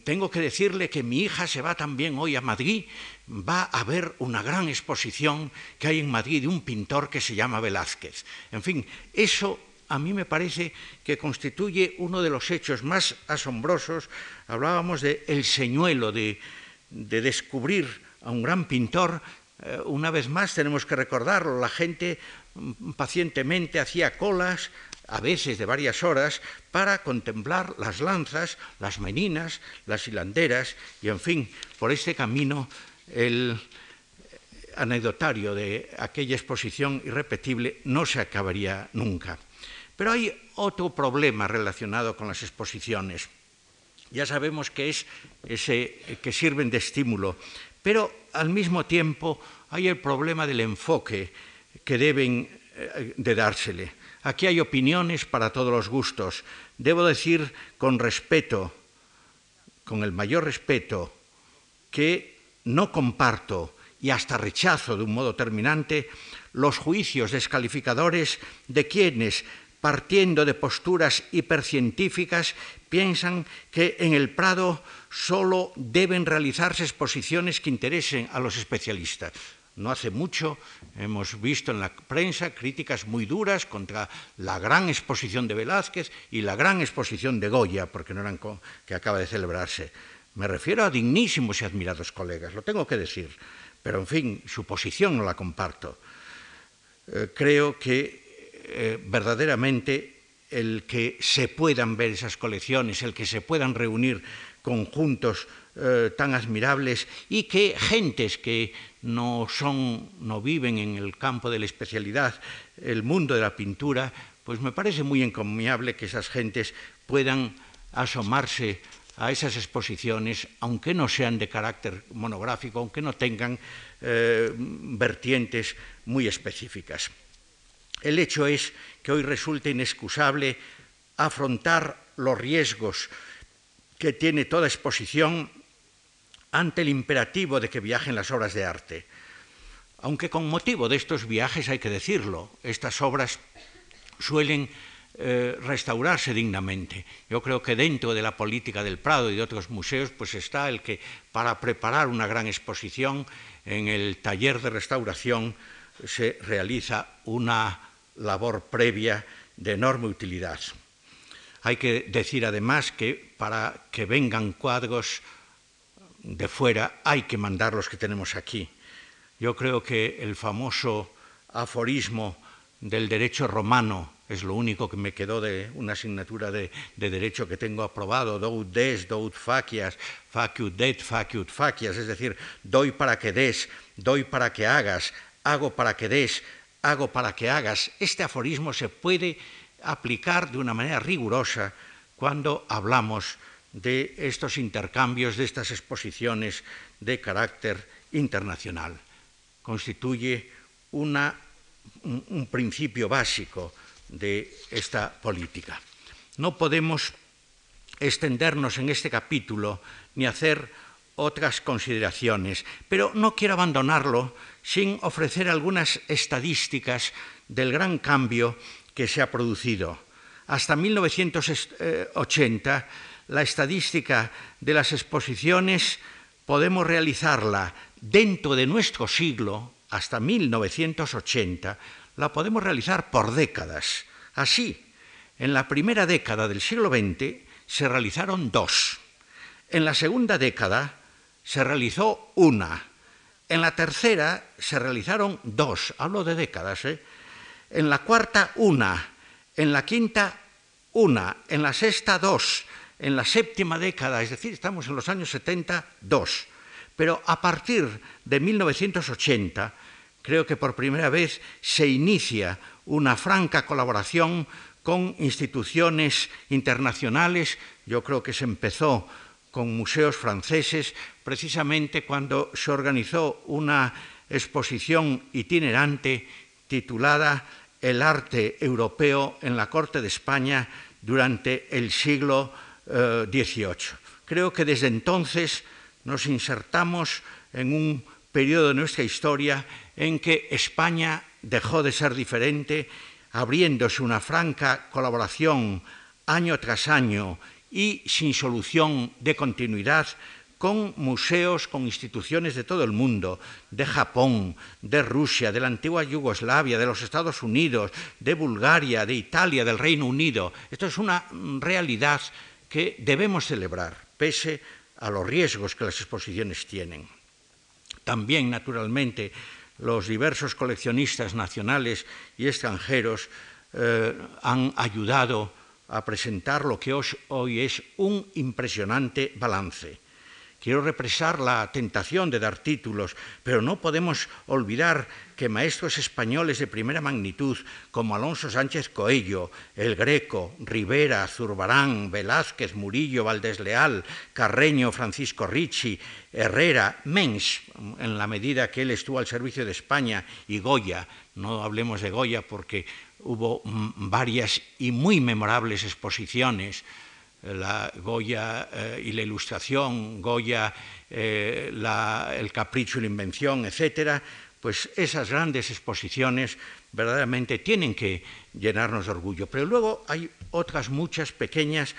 tengo que decirle que mi hija se va también hoy a Madrid, va a ver una gran exposición que hay en Madrid de un pintor que se llama Velázquez. En fin, eso a mí me parece que constituye uno de los hechos más asombrosos. Hablábamos de el señuelo de, de descubrir a un gran pintor una vez más tenemos que recordarlo, la gente mm, pacientemente hacía colas, a veces de varias horas, para contemplar las lanzas, las meninas, las hilanderas, y en fin, por este camino el anecdotario de aquella exposición irrepetible no se acabaría nunca. Pero hay otro problema relacionado con las exposiciones. Ya sabemos que es ese que sirven de estímulo, pero al mismo tiempo hay el problema del enfoque que deben eh, de dársele. Aquí hay opiniones para todos los gustos. Debo decir con respeto, con el mayor respeto, que no comparto y hasta rechazo de un modo terminante los juicios descalificadores de quienes, partiendo de posturas hipercientíficas, piensan que en el Prado solo deben realizarse exposiciones que interesen a los especialistas. No hace mucho hemos visto en la prensa críticas muy duras contra la gran exposición de Velázquez y la gran exposición de Goya, porque no eran que acaba de celebrarse. Me refiero a dignísimos y admirados colegas, lo tengo que decir, pero en fin, su posición no la comparto. Eh, creo que eh, verdaderamente el que se puedan ver esas colecciones, el que se puedan reunir conjuntos eh, tan admirables y que gentes que no son, no viven en el campo de la especialidad, el mundo de la pintura, pues me parece muy encomiable que esas gentes puedan asomarse a esas exposiciones, aunque no sean de carácter monográfico, aunque no tengan eh, vertientes muy específicas. El hecho es que hoy resulta inexcusable afrontar los riesgos que tiene toda exposición ante el imperativo de que viajen las obras de arte. Aunque con motivo de estos viajes hay que decirlo, estas obras suelen eh, restaurarse dignamente. Yo creo que dentro de la política del Prado y de otros museos, pues está el que para preparar una gran exposición en el taller de restauración se realiza una labor previa de enorme utilidad. Hay que decir además que para que vengan cuadros de fuera hay que mandar los que tenemos aquí. Yo creo que el famoso aforismo del derecho romano es lo único que me quedó de una asignatura de, derecho que tengo aprobado, do des, do facias, faciut det, faciut facias, es decir, doy para que des, doy para que hagas, hago para que des, hago para que hagas. Este aforismo se puede aplicar de una manera rigurosa cuando hablamos de estos intercambios, de estas exposiciones de carácter internacional. Constituye un principio básico de esta política. No podemos extendernos en este capítulo ni hacer otras consideraciones, pero no quiero abandonarlo sin ofrecer algunas estadísticas del gran cambio que se ha producido. Hasta 1980, la estadística de las exposiciones podemos realizarla dentro de nuestro siglo, hasta 1980, la podemos realizar por décadas. Así, en la primera década del siglo XX se realizaron dos. En la segunda década se realizó una. En la tercera se realizaron dos. Hablo de décadas. ¿eh? En la cuarta, una. En la quinta, una. En la sexta, dos. En la séptima década, es decir, estamos en los años 70, dos. Pero a partir de 1980 creo que por primera vez se inicia una franca colaboración con instituciones internacionales. Yo creo que se empezó con museos franceses precisamente cuando se organizó una exposición itinerante titulada El arte europeo en la corte de España durante el siglo XVIII. Eh, creo que desde entonces nos insertamos en un periodo de nuestra historia en que España dejó de ser diferente, abriéndose una franca colaboración año tras año y sin solución de continuidad con museos, con instituciones de todo el mundo, de Japón, de Rusia, de la antigua Yugoslavia, de los Estados Unidos, de Bulgaria, de Italia, del Reino Unido. Esto es una realidad que debemos celebrar, pese a los riesgos que las exposiciones tienen. También, naturalmente, los diversos coleccionistas nacionales y extranjeros eh, han ayudado a presentar lo que hoy es un impresionante balance. Quiero represar la tentación de dar títulos, pero no podemos olvidar que maestros españoles de primera magnitud como Alonso Sánchez Coello, El Greco, Rivera, Zurbarán, Velázquez, Murillo, Valdés Leal, Carreño, Francisco Ricci, Herrera, Mensch, en la medida que él estuvo al servicio de España, y Goya, no hablemos de Goya porque hubo varias y muy memorables exposiciones la Goya eh, y la ilustración, Goya, eh, el capricho y la invención, etcétera, pues esas grandes exposiciones verdaderamente tienen que llenarnos de orgullo. Pero luego hay otras muchas pequeñas,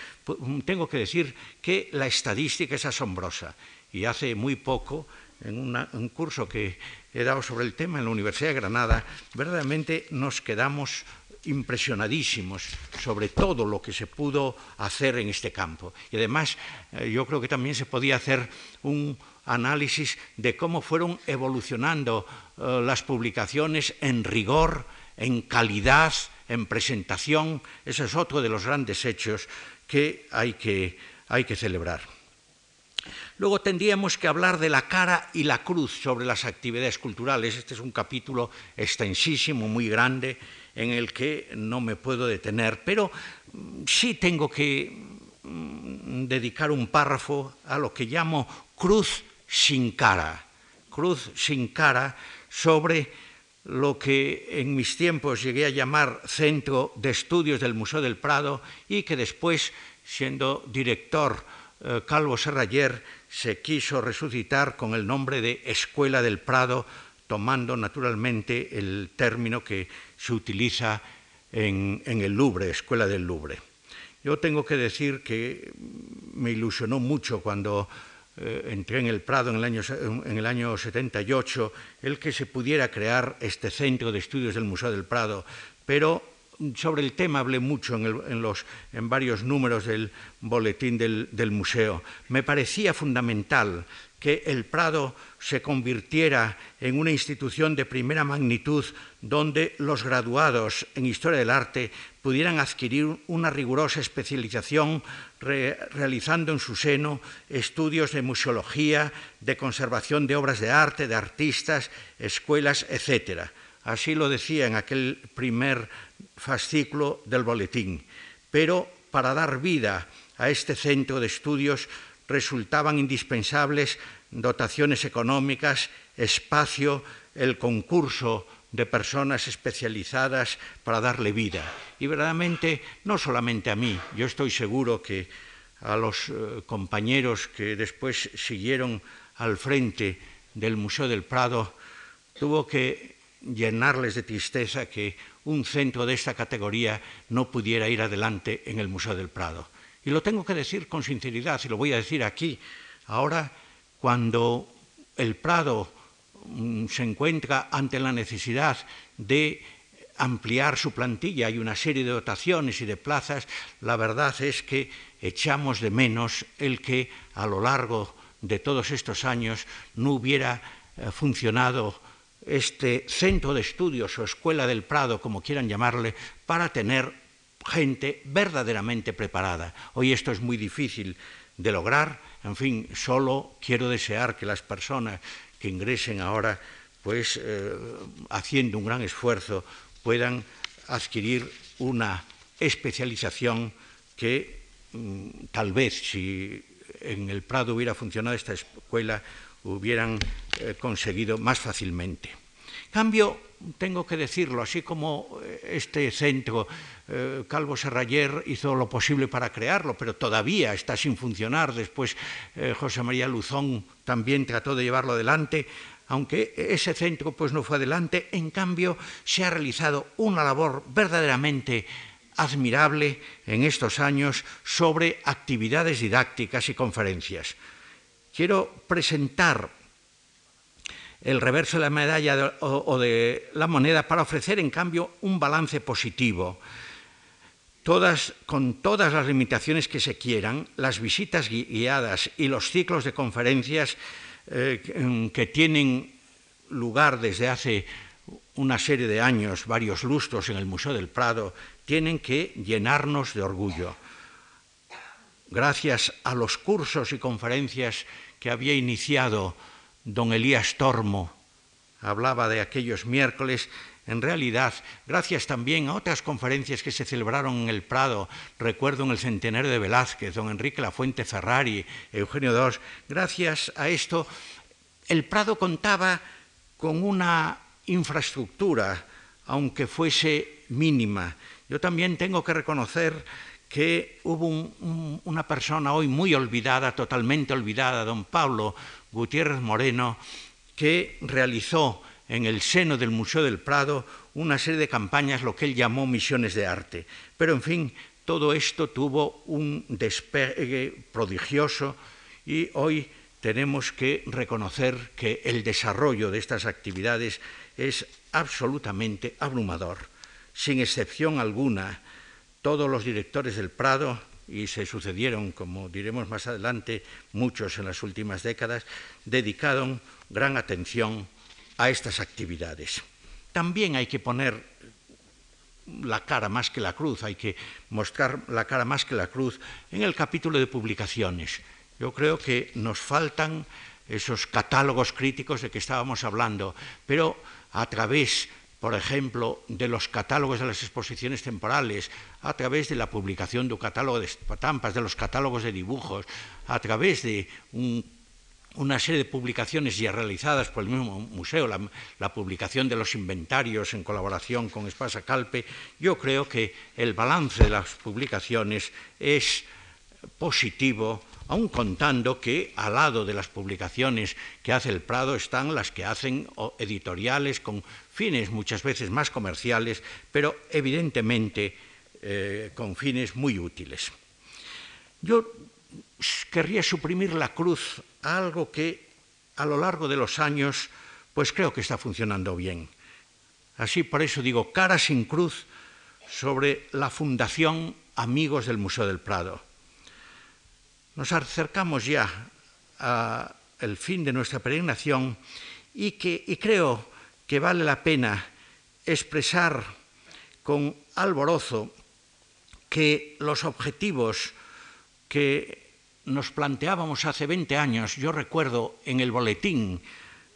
tengo que decir que la estadística es asombrosa. Y hace muy poco, en un curso que he dado sobre el tema en la Universidad de Granada, verdaderamente nos quedamos impresionadísimos sobre todo lo que se pudo hacer en este campo. Y además eh, yo creo que también se podía hacer un análisis de cómo fueron evolucionando eh, las publicaciones en rigor, en calidad, en presentación, ese es otro de los grandes hechos que hay que, hay que celebrar. Luego tendríamos que hablar de la cara y la cruz sobre las actividades culturales. Este es un capítulo extensísimo, muy grande, en el que no me puedo detener, pero mm, sí tengo que mm, dedicar un párrafo a lo que llamo cruz sin cara. Cruz sin cara sobre lo que en mis tiempos llegué a llamar Centro de Estudios del Museo del Prado y que después, siendo director eh, Calvo Serrayer, se quiso resucitar con el nombre de Escuela del Prado, tomando naturalmente el término que se utiliza en, el Louvre, Escuela del Louvre. Yo tengo que decir que me ilusionó mucho cuando eh, entré en el Prado en el, año, en el año 78 el que se pudiera crear este centro de estudios del Museo del Prado, pero sobre el tema hablé mucho en, los, en varios números del boletín del, del, museo. Me parecía fundamental que el Prado se convirtiera en una institución de primera magnitud donde los graduados en historia del arte pudieran adquirir una rigurosa especialización realizando en su seno estudios de museología, de conservación de obras de arte, de artistas, escuelas, etc. Así lo decía en aquel primer fascículo del boletín. Pero para dar vida a este centro de estudios resultaban indispensables dotaciones económicas, espacio, el concurso de personas especializadas para darle vida. Y verdaderamente, no solamente a mí, yo estoy seguro que a los eh, compañeros que después siguieron al frente del Museo del Prado, tuvo que llenarles de tristeza que un centro de esta categoría no pudiera ir adelante en el Museo del Prado. Y lo tengo que decir con sinceridad, y lo voy a decir aquí, ahora cuando el Prado mm, se encuentra ante la necesidad de ampliar su plantilla, hay una serie de dotaciones y de plazas, la verdad es que echamos de menos el que a lo largo de todos estos años no hubiera eh, funcionado este centro de estudios o escuela del Prado, como quieran llamarle, para tener gente verdaderamente preparada. Hoy esto es muy difícil de lograr, en fin, solo quiero desear que las personas que ingresen ahora, pues eh, haciendo un gran esfuerzo, puedan adquirir una especialización que mm, tal vez si en el Prado hubiera funcionado esta escuela, hubieran eh, conseguido más fácilmente. Cambio, tengo que decirlo, así como eh, este centro, eh, Calvo Serrayer hizo lo posible para crearlo, pero todavía está sin funcionar. Después José María Luzón también trató de llevarlo adelante, aunque ese centro pues no fue adelante. En cambio, se ha realizado una labor verdaderamente admirable en estos años sobre actividades didácticas y conferencias quiero presentar el reverso de la medalla o, de la moneda para ofrecer, en cambio, un balance positivo. Con todas las limitaciones que se quieran, las visitas guiadas y los ciclos de conferencias eh, que tienen lugar desde hace una serie de años, varios lustros en el Museo del Prado, tienen que llenarnos de orgullo. Gracias a los cursos y conferencias que había iniciado don Elías Tormo, hablaba de aquellos miércoles, en realidad, gracias también a otras conferencias que se celebraron en el Prado, recuerdo en el centenario de Velázquez, don Enrique Lafuente Ferrari, Eugenio II, gracias a esto, el Prado contaba con una infraestructura, aunque fuese mínima. Yo también tengo que reconocer que hubo una persona hoy muy olvidada, totalmente olvidada, don Pablo Gutiérrez Moreno, que realizó en el seno del Museo del Prado una serie de campañas, lo que él llamó misiones de arte. Pero, en fin, todo esto tuvo un despegue prodigioso y hoy tenemos que reconocer que el desarrollo de estas actividades es absolutamente abrumador. Sin excepción alguna, todos los directores del Prado, y se sucedieron, como diremos más adelante, muchos en las últimas décadas, dedicaron gran atención a estas actividades. También hay que poner la cara más que la cruz, hay que mostrar la cara más que la cruz en el capítulo de publicaciones. Yo creo que nos faltan esos catálogos críticos de que estábamos hablando, pero a través, por ejemplo, de los catálogos de las exposiciones temporales, a través de la publicación de un catálogo de estampas, de los catálogos de dibujos, a través de una serie de publicaciones ya realizadas por el mismo museo, la, la, publicación de los inventarios en colaboración con Espasa Calpe, yo creo que el balance de las publicaciones es positivo aun contando que al lado de las publicaciones que hace el Prado están las que hacen editoriales con fines muchas veces más comerciales, pero evidentemente eh, con fines muy útiles. Yo querría suprimir la cruz a algo que a lo largo de los años pues creo que está funcionando bien. Así por eso digo cara sin cruz sobre la Fundación Amigos del Museo del Prado nos acercamos ya al fin de nuestra peregrinación y, y creo que vale la pena expresar con alborozo que los objetivos que nos planteábamos hace 20 años, yo recuerdo en el boletín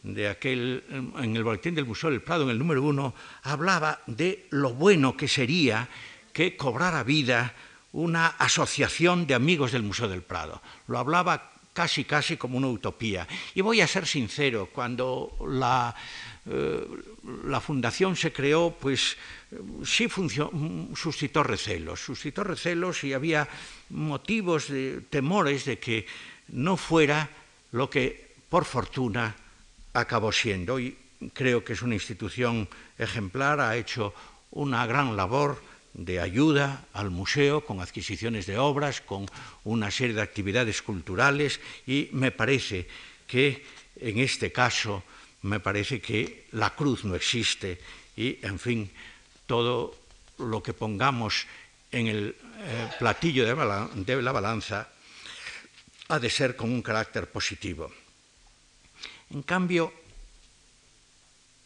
de aquel, en el boletín del Museo del Prado, en el número uno, hablaba de lo bueno que sería que cobrara vida una asociación de amigos del Museo del Prado. Lo hablaba casi, casi como una utopía. Y voy a ser sincero, cuando la, eh, la fundación se creó, pues sí suscitó recelos, suscitó recelos y había motivos de temores de que no fuera lo que por fortuna acabó siendo. Y creo que es una institución ejemplar, ha hecho una gran labor de ayuda al museo con adquisiciones de obras, con una serie de actividades culturales y me parece que en este caso me parece que la cruz no existe y en fin todo lo que pongamos en el eh, platillo de, de la balanza ha de ser con un carácter positivo. En cambio,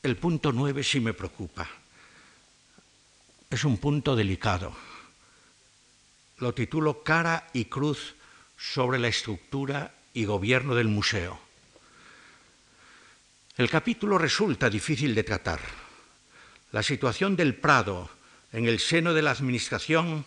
el punto nueve sí me preocupa es un punto delicado. Lo titulo Cara y Cruz sobre la estructura y gobierno del museo. El capítulo resulta difícil de tratar. La situación del Prado en el seno de la Administración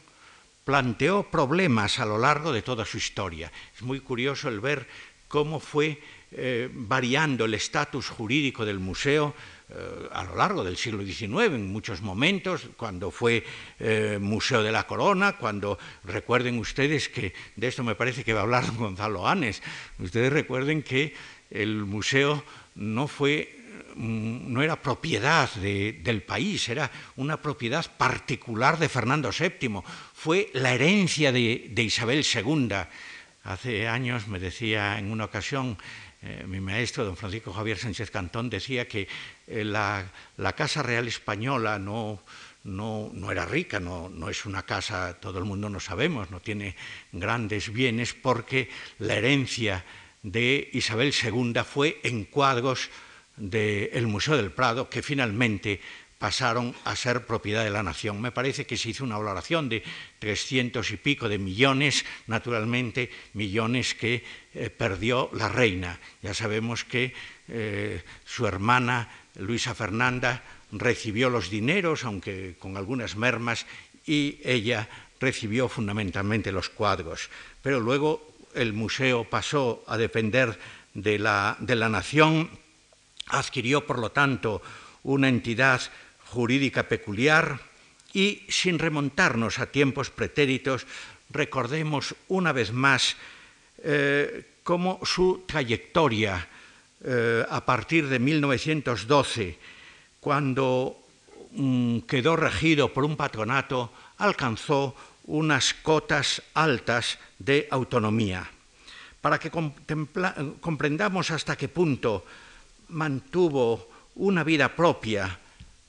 planteó problemas a lo largo de toda su historia. Es muy curioso el ver cómo fue eh, variando el estatus jurídico del museo eh, a lo largo del siglo XIX, en muchos momentos, cuando fue eh, Museo de la Corona, cuando recuerden ustedes que, de esto me parece que va a hablar [laughs] Gonzalo Anes, ustedes recuerden que el museo no fue mm, no era propiedad del país, era una propiedad particular de Fernando VII, fue la herencia de, de Isabel II. Hace años me decía en una ocasión eh, mi maestro, don Francisco Javier Sánchez Cantón, decía que eh, la, Casa Real Española no, era rica, no, no, es una casa, todo el mundo no sabemos, no tiene grandes bienes, porque la herencia de Isabel II fue en cuadros del Museo del Prado, que finalmente pasaron a ser propiedad de la nación. Me parece que se hizo una valoración de trescientos y pico de millones, naturalmente millones que eh, perdió la reina. Ya sabemos que eh, su hermana Luisa Fernanda recibió los dineros, aunque con algunas mermas, y ella recibió fundamentalmente los cuadros. Pero luego el museo pasó a depender de la, de la nación, adquirió, por lo tanto, una entidad jurídica peculiar y, sin remontarnos a tiempos pretéritos, recordemos una vez más eh, cómo su trayectoria eh, a partir de 1912, cuando mm, quedó regido por un patronato, alcanzó unas cotas altas de autonomía. Para que comprendamos hasta qué punto mantuvo una vida propia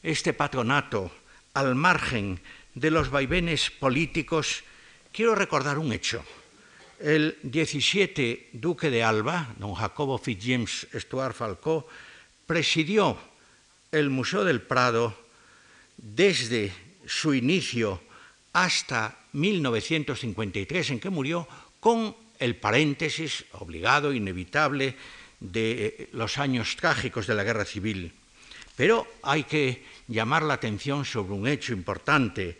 este patronato al margen de los vaivenes políticos, quiero recordar un hecho. El 17 duque de Alba, don Jacobo Fitzjames Stuart Falcó, presidió el Museo del Prado desde su inicio hasta 1953, en que murió, con el paréntesis obligado, inevitable, de los años trágicos de la guerra civil. Pero hay que llamar la atención sobre un hecho importante.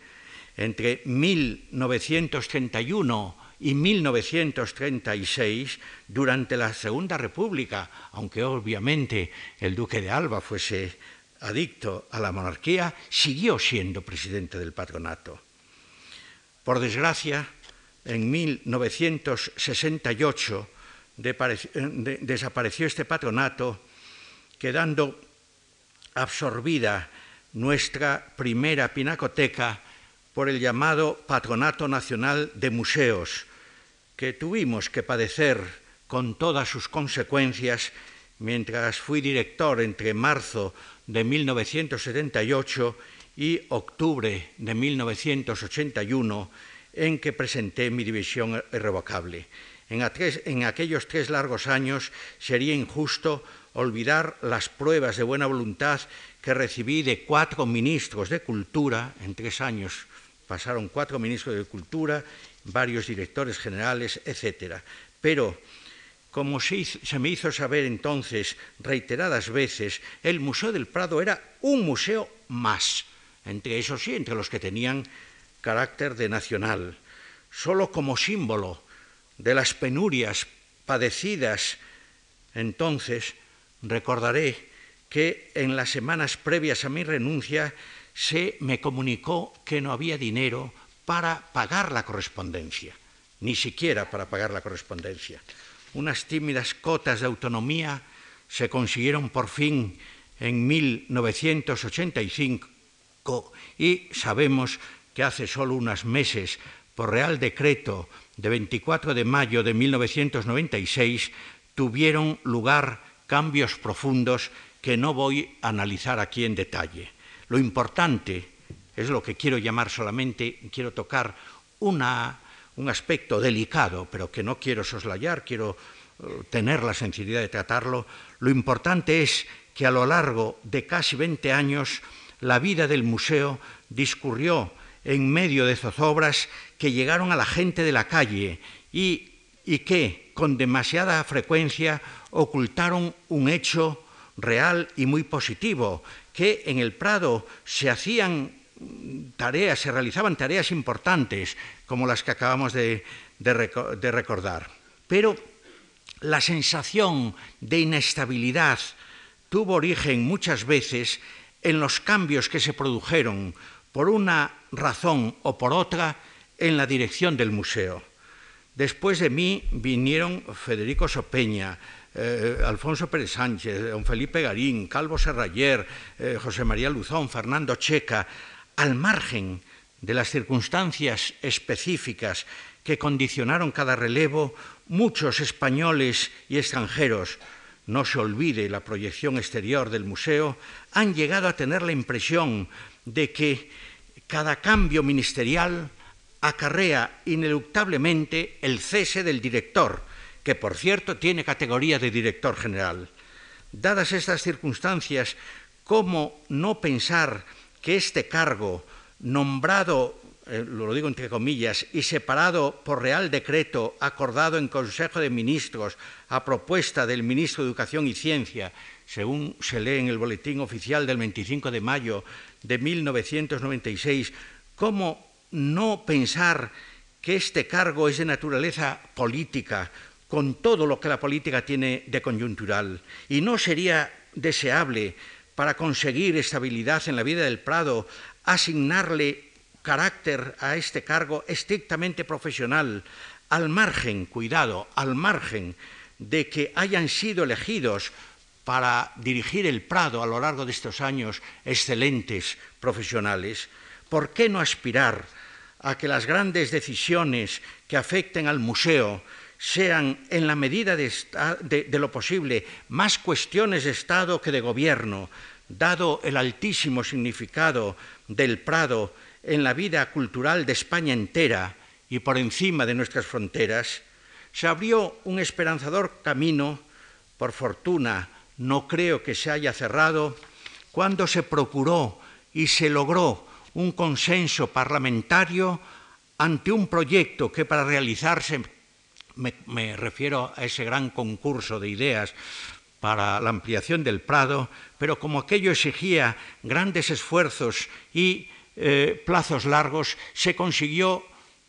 Entre 1931 y 1936, durante la Segunda República, aunque obviamente el duque de Alba fuese adicto a la monarquía, siguió siendo presidente del patronato. Por desgracia, en 1968 desapareció este patronato, quedando absorbida nuestra primera pinacoteca por el llamado Patronato Nacional de Museos, que tuvimos que padecer con todas sus consecuencias mientras fui director entre marzo de 1978 y octubre de 1981, en que presenté mi división irrevocable. En, aquellos tres largos años sería injusto olvidar las pruebas de buena voluntad que recibí de cuatro ministros de Cultura, en tres años pasaron cuatro ministros de Cultura, varios directores generales, etc. Pero, como se, se me hizo saber entonces reiteradas veces, el Museo del Prado era un museo más, entre esos sí, entre los que tenían carácter de nacional, solo como símbolo de las penurias padecidas entonces, recordaré que en las semanas previas a mi renuncia se me comunicó que no había dinero para pagar la correspondencia, ni siquiera para pagar la correspondencia. Unas tímidas cotas de autonomía se consiguieron por fin en 1985 y sabemos que hace solo unos meses, por Real Decreto de 24 de mayo de 1996, tuvieron lugar cambios profundos que no voy a analizar aquí en detalle. Lo importante es lo que quiero llamar solamente, quiero tocar una, un aspecto delicado, pero que no quiero soslayar, quiero uh, tener la sensibilidad de tratarlo. Lo importante es que a lo largo de casi 20 años la vida del museo discurrió en medio de zozobras que llegaron a la gente de la calle y, y que con demasiada frecuencia ocultaron un hecho real y muy positivo, que en el Prado se hacían tareas, se realizaban tareas importantes, como las que acabamos de, de, recordar. Pero la sensación de inestabilidad tuvo origen muchas veces en los cambios que se produjeron por una razón o por otra en la dirección del museo. Después de mí vinieron Federico Sopeña, eh, Alfonso Pérez Sánchez, don Felipe Garín, Calvo Serrayer, eh, José María Luzón, Fernando Checa, al margen de las circunstancias específicas que condicionaron cada relevo, muchos españoles y extranjeros, no se olvide la proyección exterior del museo, han llegado a tener la impresión de que cada cambio ministerial acarrea ineluctablemente el cese del director, que por cierto tiene categoría de director general. Dadas estas circunstancias, ¿cómo no pensar que este cargo, nombrado, eh, lo digo entre comillas, y separado por real decreto acordado en Consejo de Ministros a propuesta del ministro de Educación y Ciencia, según se lee en el Boletín Oficial del 25 de mayo de 1996, cómo no pensar que este cargo es de naturaleza política, con todo lo que la política tiene de coyuntural. Y no sería deseable para conseguir estabilidad en la vida del Prado asignarle carácter a este cargo estrictamente profesional, al margen, cuidado, al margen de que hayan sido elegidos para dirigir el Prado a lo largo de estos años excelentes profesionales, ¿por qué no aspirar a que las grandes decisiones que afecten al museo sean, en la medida de, de, lo posible, más cuestiones de Estado que de gobierno, dado el altísimo significado del Prado en la vida cultural de España entera y por encima de nuestras fronteras, se abrió un esperanzador camino, por fortuna no creo que se haya cerrado, cuando se procuró y se logró un consenso parlamentario ante un proyecto que para realizarse, me, refiero a ese gran concurso de ideas para la ampliación del Prado, pero como aquello exigía grandes esfuerzos y eh, plazos largos, se consiguió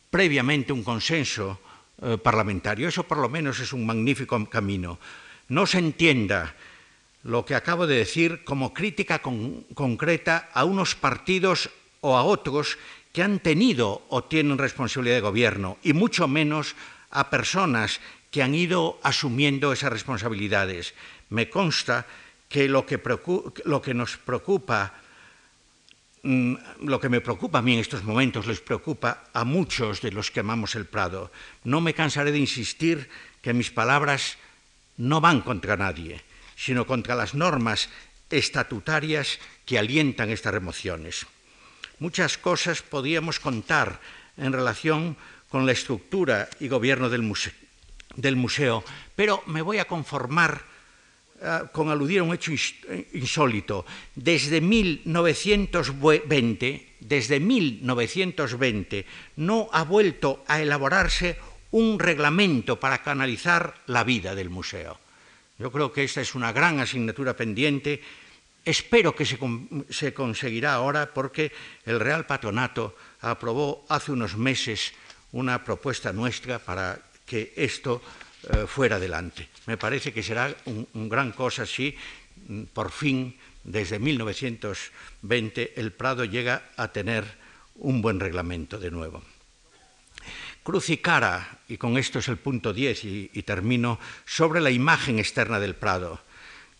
previamente un consenso eh, parlamentario. Eso por lo menos es un magnífico camino. No se entienda lo que acabo de decir como crítica con, concreta a unos partidos o a otros que han tenido o tienen responsabilidad de gobierno, y mucho menos a personas que han ido asumiendo esas responsabilidades. Me consta que lo que, nos preocupa, mm, lo que me preocupa a mí en estos momentos, les preocupa a muchos de los que amamos el Prado. No me cansaré de insistir que mis palabras no van contra nadie, sino contra las normas estatutarias que alientan estas remociones. Muchas cosas podíamos contar en relación con la estructura y gobierno del museo, pero me voy a conformar uh, con aludir a un hecho insólito. Desde 1920, desde 1920 no ha vuelto a elaborarse un reglamento para canalizar la vida del museo. Yo creo que esta es una gran asignatura pendiente. Espero que se, se conseguirá ahora porque el Real Patronato aprobó hace unos meses una propuesta nuestra para que esto eh, fuera adelante. Me parece que será un, gran cosa si mm, por fin, desde 1920, el Prado llega a tener un buen reglamento de nuevo. Cruz y cara, y con esto es el punto 10 y, y termino, sobre la imagen externa del Prado.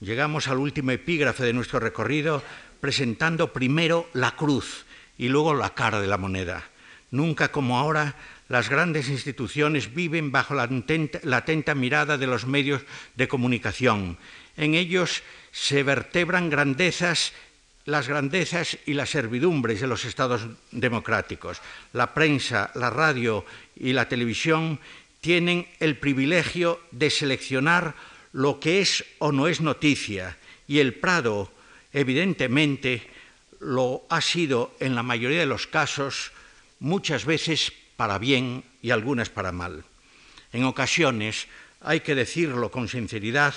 Llegamos al último epígrafe de nuestro recorrido presentando primero la cruz y luego la cara de la moneda. Nunca como ahora las grandes instituciones viven bajo la atenta, mirada de los medios de comunicación. En ellos se vertebran grandezas las grandezas y las servidumbres de los estados democráticos. La prensa, la radio y la televisión tienen el privilegio de seleccionar lo que es o no es noticia y el Prado, evidentemente, lo ha sido en la mayoría de los casos muchas veces para bien y algunas para mal. En ocasiones, hay que decirlo con sinceridad,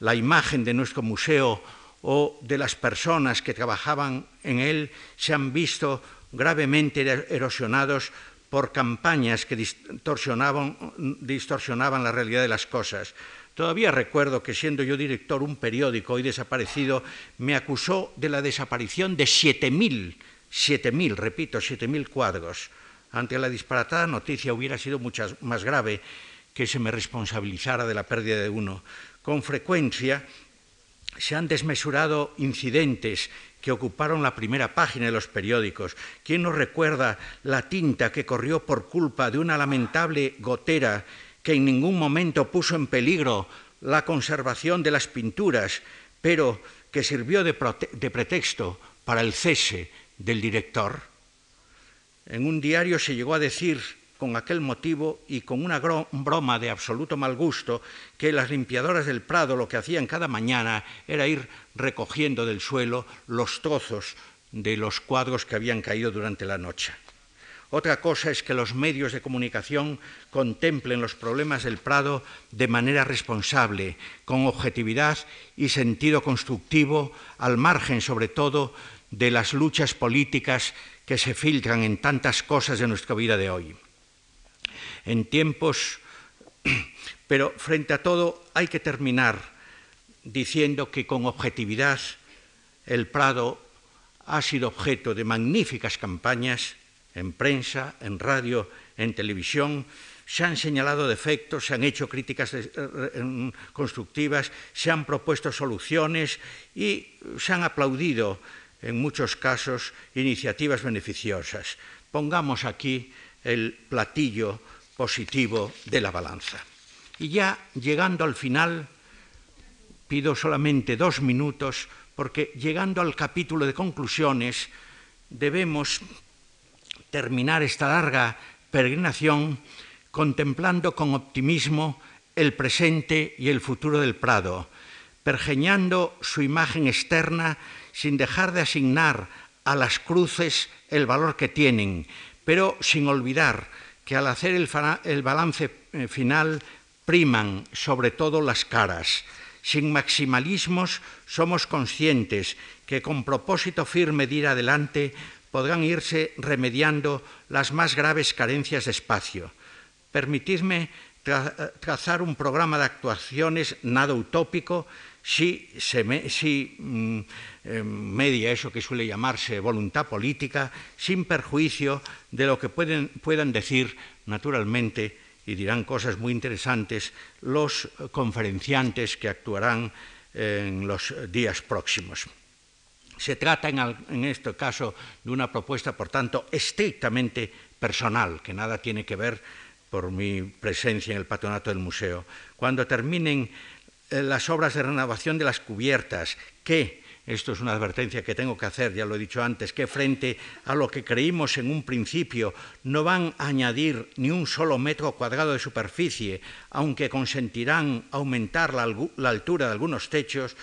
la imagen de nuestro museo o de las personas que trabajaban en él se han visto gravemente erosionados por campañas que distorsionaban, distorsionaban, la realidad de las cosas. Todavía recuerdo que siendo yo director un periódico hoy desaparecido, me acusó de la desaparición de 7.000, 7.000, repito, 7.000 cuadros ante la disparatada noticia hubiera sido mucho más grave que se me responsabilizara de la pérdida de uno. Con frecuencia se han desmesurado incidentes que ocuparon la primera página de los periódicos. ¿Quién no recuerda la tinta que corrió por culpa de una lamentable gotera que en ningún momento puso en peligro la conservación de las pinturas, pero que sirvió de, pretexto para el cese del director? En un diario se llegó a decir con aquel motivo y con una broma de absoluto mal gusto que las limpiadoras del Prado lo que hacían cada mañana era ir recogiendo del suelo los trozos de los cuadros que habían caído durante la noche. Otra cosa es que los medios de comunicación contemplen los problemas del Prado de manera responsable, con objetividad y sentido constructivo, al margen sobre todo de las luchas políticas que se filtran en tantas cosas de nuestra vida de hoy. En tiempos, [clears throat] pero frente a todo hay que terminar diciendo que con objetividad el Prado ha sido objeto de magníficas campañas en prensa, en radio, en televisión, se han señalado defectos, se han hecho críticas eh, constructivas, se han propuesto soluciones y se han aplaudido en muchos casos, iniciativas beneficiosas. Pongamos aquí el platillo positivo de la balanza. Y ya llegando al final, pido solamente dos minutos, porque llegando al capítulo de conclusiones, debemos terminar esta larga peregrinación contemplando con optimismo el presente y el futuro del Prado, pergeñando su imagen externa sin dejar de asignar a las cruces el valor que tienen, pero sin olvidar que al hacer el, balance eh, final priman sobre todo las caras. Sin maximalismos somos conscientes que con propósito firme de ir adelante podrán irse remediando las más graves carencias de espacio. Permitidme trazar un programa de actuaciones nada utópico si, mm, eh, media eso que suele llamarse voluntad política, sin perjuicio de lo que pueden, puedan decir, naturalmente, y dirán cosas muy interesantes, los conferenciantes que actuarán en los días próximos. Se trata en, este caso de una propuesta, por tanto, estrictamente personal, que nada tiene que ver por mi presencia en el patronato del museo. Cuando terminen eh, las obras de renovación de las cubiertas, que, esto es una advertencia que tengo que hacer, ya lo he dicho antes, que frente a lo que creímos en un principio no van a añadir ni un solo metro cuadrado de superficie, aunque consentirán aumentar la, la altura de algunos techos,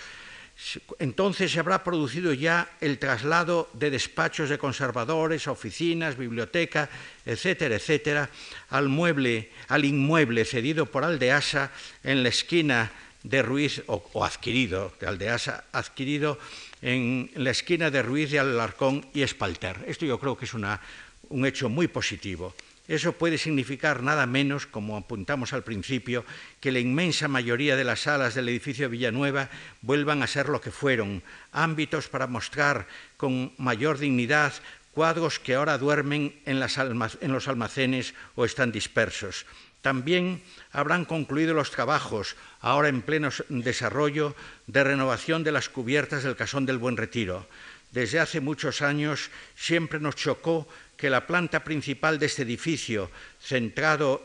entonces se habrá producido ya el traslado de despachos de conservadores, oficinas, biblioteca, etcétera, etcétera, al, mueble, al inmueble cedido por Aldeasa en la esquina de Ruiz, o, adquirido, de Aldeasa, adquirido en la esquina de Ruiz de Alarcón y Espalter. Esto yo creo que es una, un hecho muy positivo. Eso puede significar nada menos, como apuntamos al principio, que la inmensa mayoría de las salas del edificio Villanueva vuelvan a ser lo que fueron, ámbitos para mostrar con mayor dignidad cuadros que ahora duermen en, en los almacenes o están dispersos. También habrán concluido los trabajos, ahora en pleno desarrollo, de renovación de las cubiertas del Casón del Buen Retiro. Desde hace muchos años siempre nos chocó que la planta principal de este edificio, centrada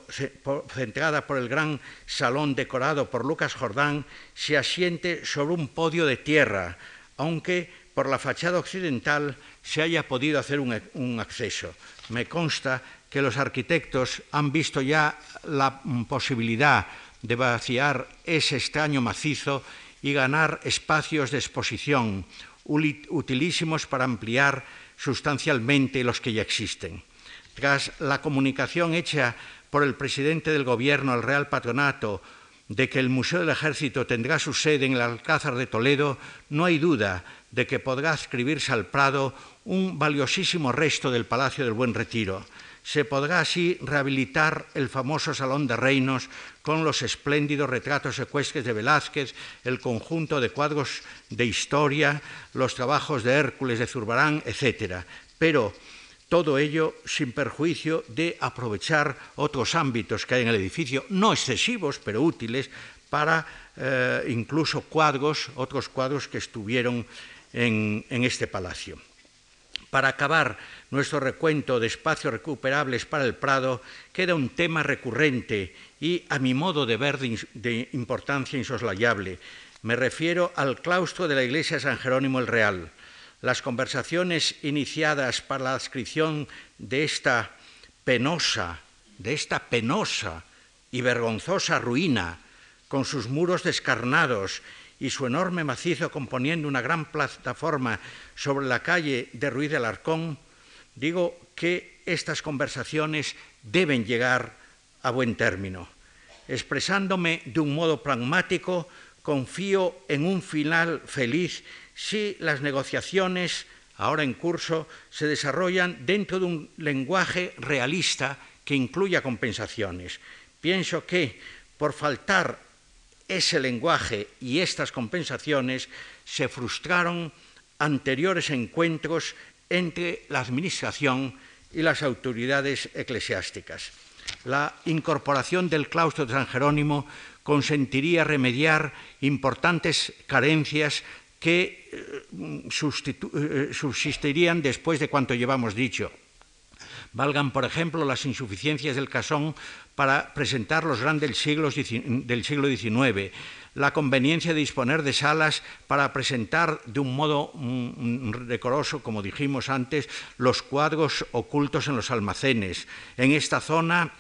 por el gran salón decorado por Lucas Jordán, se asiente sobre un podio de tierra, aunque por la fachada occidental se haya podido hacer un acceso. Me consta que los arquitectos han visto ya la posibilidad de vaciar ese extraño macizo y ganar espacios de exposición utilísimos para ampliar sustancialmente los que ya existen. Tras la comunicación hecha por el presidente del Gobierno al Real Patronato de que el Museo del Ejército tendrá su sede en el Alcázar de Toledo, no hay duda de que podrá adscribirse al Prado un valiosísimo resto del Palacio del Buen Retiro. Se podrá así rehabilitar el famoso Salón de Reinos con los espléndidos retratos ecuestres de Velázquez, el conjunto de cuadros de historia, los trabajos de Hércules de Zurbarán, etc. Pero todo ello sin perjuicio de aprovechar otros ámbitos que hay en el edificio, no excesivos, pero útiles, para eh, incluso cuadros, otros cuadros que estuvieron en este palacio. Para acabar nuestro recuento de espacios recuperables para el Prado, queda un tema recurrente y, a mi modo de ver, de, importancia insoslayable. Me refiero al claustro de la iglesia San Jerónimo el Real. Las conversaciones iniciadas para la adscripción de esta penosa, de esta penosa y vergonzosa ruina, con sus muros descarnados y su enorme macizo componiendo una gran plataforma sobre la calle de Ruiz de Alarcón, digo que estas conversaciones deben llegar a buen término. Expresándome de un modo pragmático, confío en un final feliz si las negociaciones ahora en curso se desarrollan dentro de un lenguaje realista que incluya compensaciones. Pienso que por faltar ese lenguaje y estas compensaciones se frustraron anteriores encuentros entre la Administración y las autoridades eclesiásticas. La incorporación del claustro de San Jerónimo consentiría remediar importantes carencias que eh, eh, subsistirían después de cuanto llevamos dicho. Valgan, por ejemplo, las insuficiencias del casón para presentar los grandes siglos del siglo XIX, la conveniencia de disponer de salas para presentar de un modo mm, decoroso, como dijimos antes, los cuadros ocultos en los almacenes. En esta zona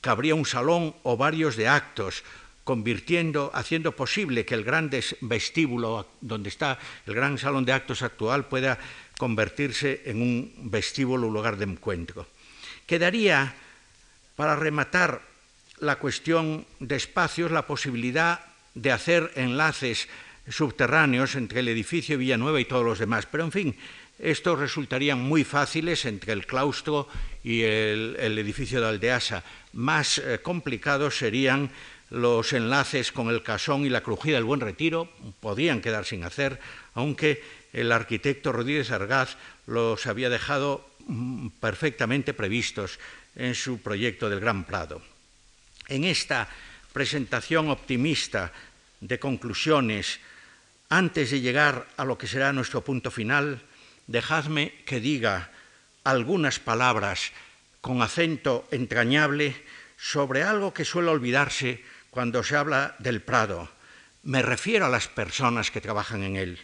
cabría un salón o varios de actos, convirtiendo, haciendo posible que el gran vestíbulo donde está el gran salón de actos actual pueda convertirse en un vestíbulo lugar de encuentro. Quedaría, para rematar la cuestión de espacios, la posibilidad de hacer enlaces subterráneos entre el edificio Villanueva y todos los demás. Pero, en fin, estos resultarían muy fáciles entre el claustro y el, edificio de Aldeasa. Más eh, complicados serían los enlaces con el Casón y la Crujida del Buen Retiro, podían quedar sin hacer, aunque el arquitecto Rodríguez Argaz los había dejado mm, perfectamente previstos en su proyecto del Gran Prado. En esta presentación optimista de conclusiones, antes de llegar a lo que será nuestro punto final, dejadme que diga algunas palabras con acento entrañable sobre algo que suele olvidarse cuando se habla del Prado. Me refiero a las personas que trabajan en él.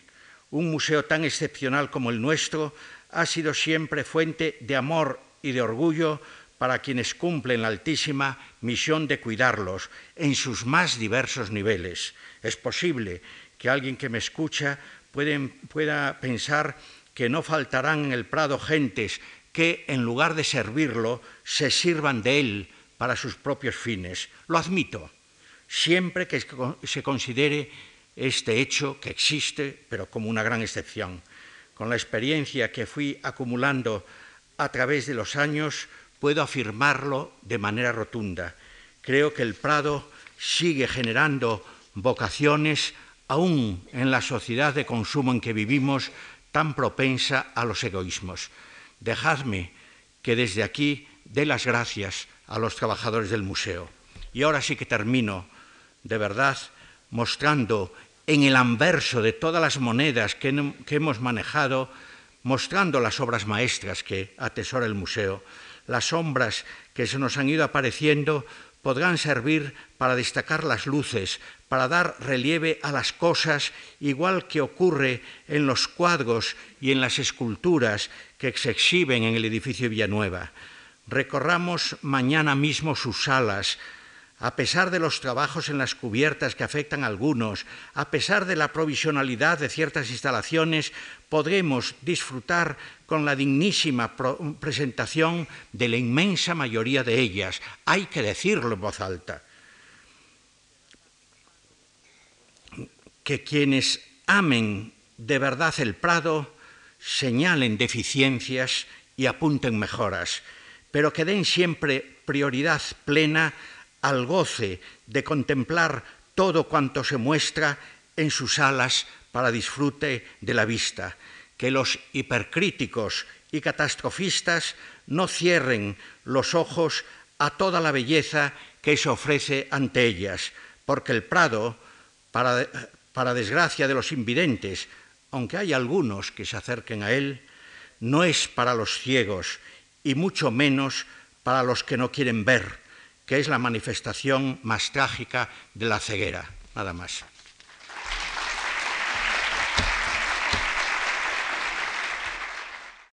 Un museo tan excepcional como el nuestro ha sido siempre fuente de amor y de orgullo para quienes cumplen la altísima misión de cuidarlos en sus más diversos niveles. Es posible que alguien que me escucha pueda pensar que no faltarán en el Prado gentes que, en lugar de servirlo, se sirvan de él para sus propios fines. Lo admito, siempre que se considere este hecho que existe, pero como una gran excepción. Con la experiencia que fui acumulando a través de los años, puedo afirmarlo de manera rotunda. Creo que el Prado sigue generando vocaciones aún en la sociedad de consumo en que vivimos, tan propensa a los egoísmos. Dejadme que desde aquí dé las gracias a los trabajadores del museo. Y ahora sí que termino, de verdad, mostrando en el anverso de todas las monedas que, hemos manejado, mostrando las obras maestras que atesora el museo, las sombras que se nos han ido apareciendo podrán servir para destacar las luces, para dar relieve a las cosas, igual que ocurre en los cuadros y en las esculturas que se exhiben en el edificio Villanueva. Recorramos mañana mismo sus salas, a pesar de los trabajos en las cubiertas que afectan a algunos, a pesar de la provisionalidad de ciertas instalaciones, podremos disfrutar con la dignísima presentación de la inmensa mayoría de ellas. Hay que decirlo en voz alta. Que quienes amen de verdad el Prado señalen deficiencias y apunten mejoras, pero que den siempre prioridad plena al goce de contemplar todo cuanto se muestra en sus alas para disfrute de la vista, que los hipercríticos y catastrofistas no cierren los ojos a toda la belleza que se ofrece ante ellas, porque el Prado, para, desgracia de los invidentes, aunque hay algunos que se acerquen a él, no es para los ciegos y mucho menos para los que no quieren ver, que es la manifestación más trágica de la ceguera. Nada más.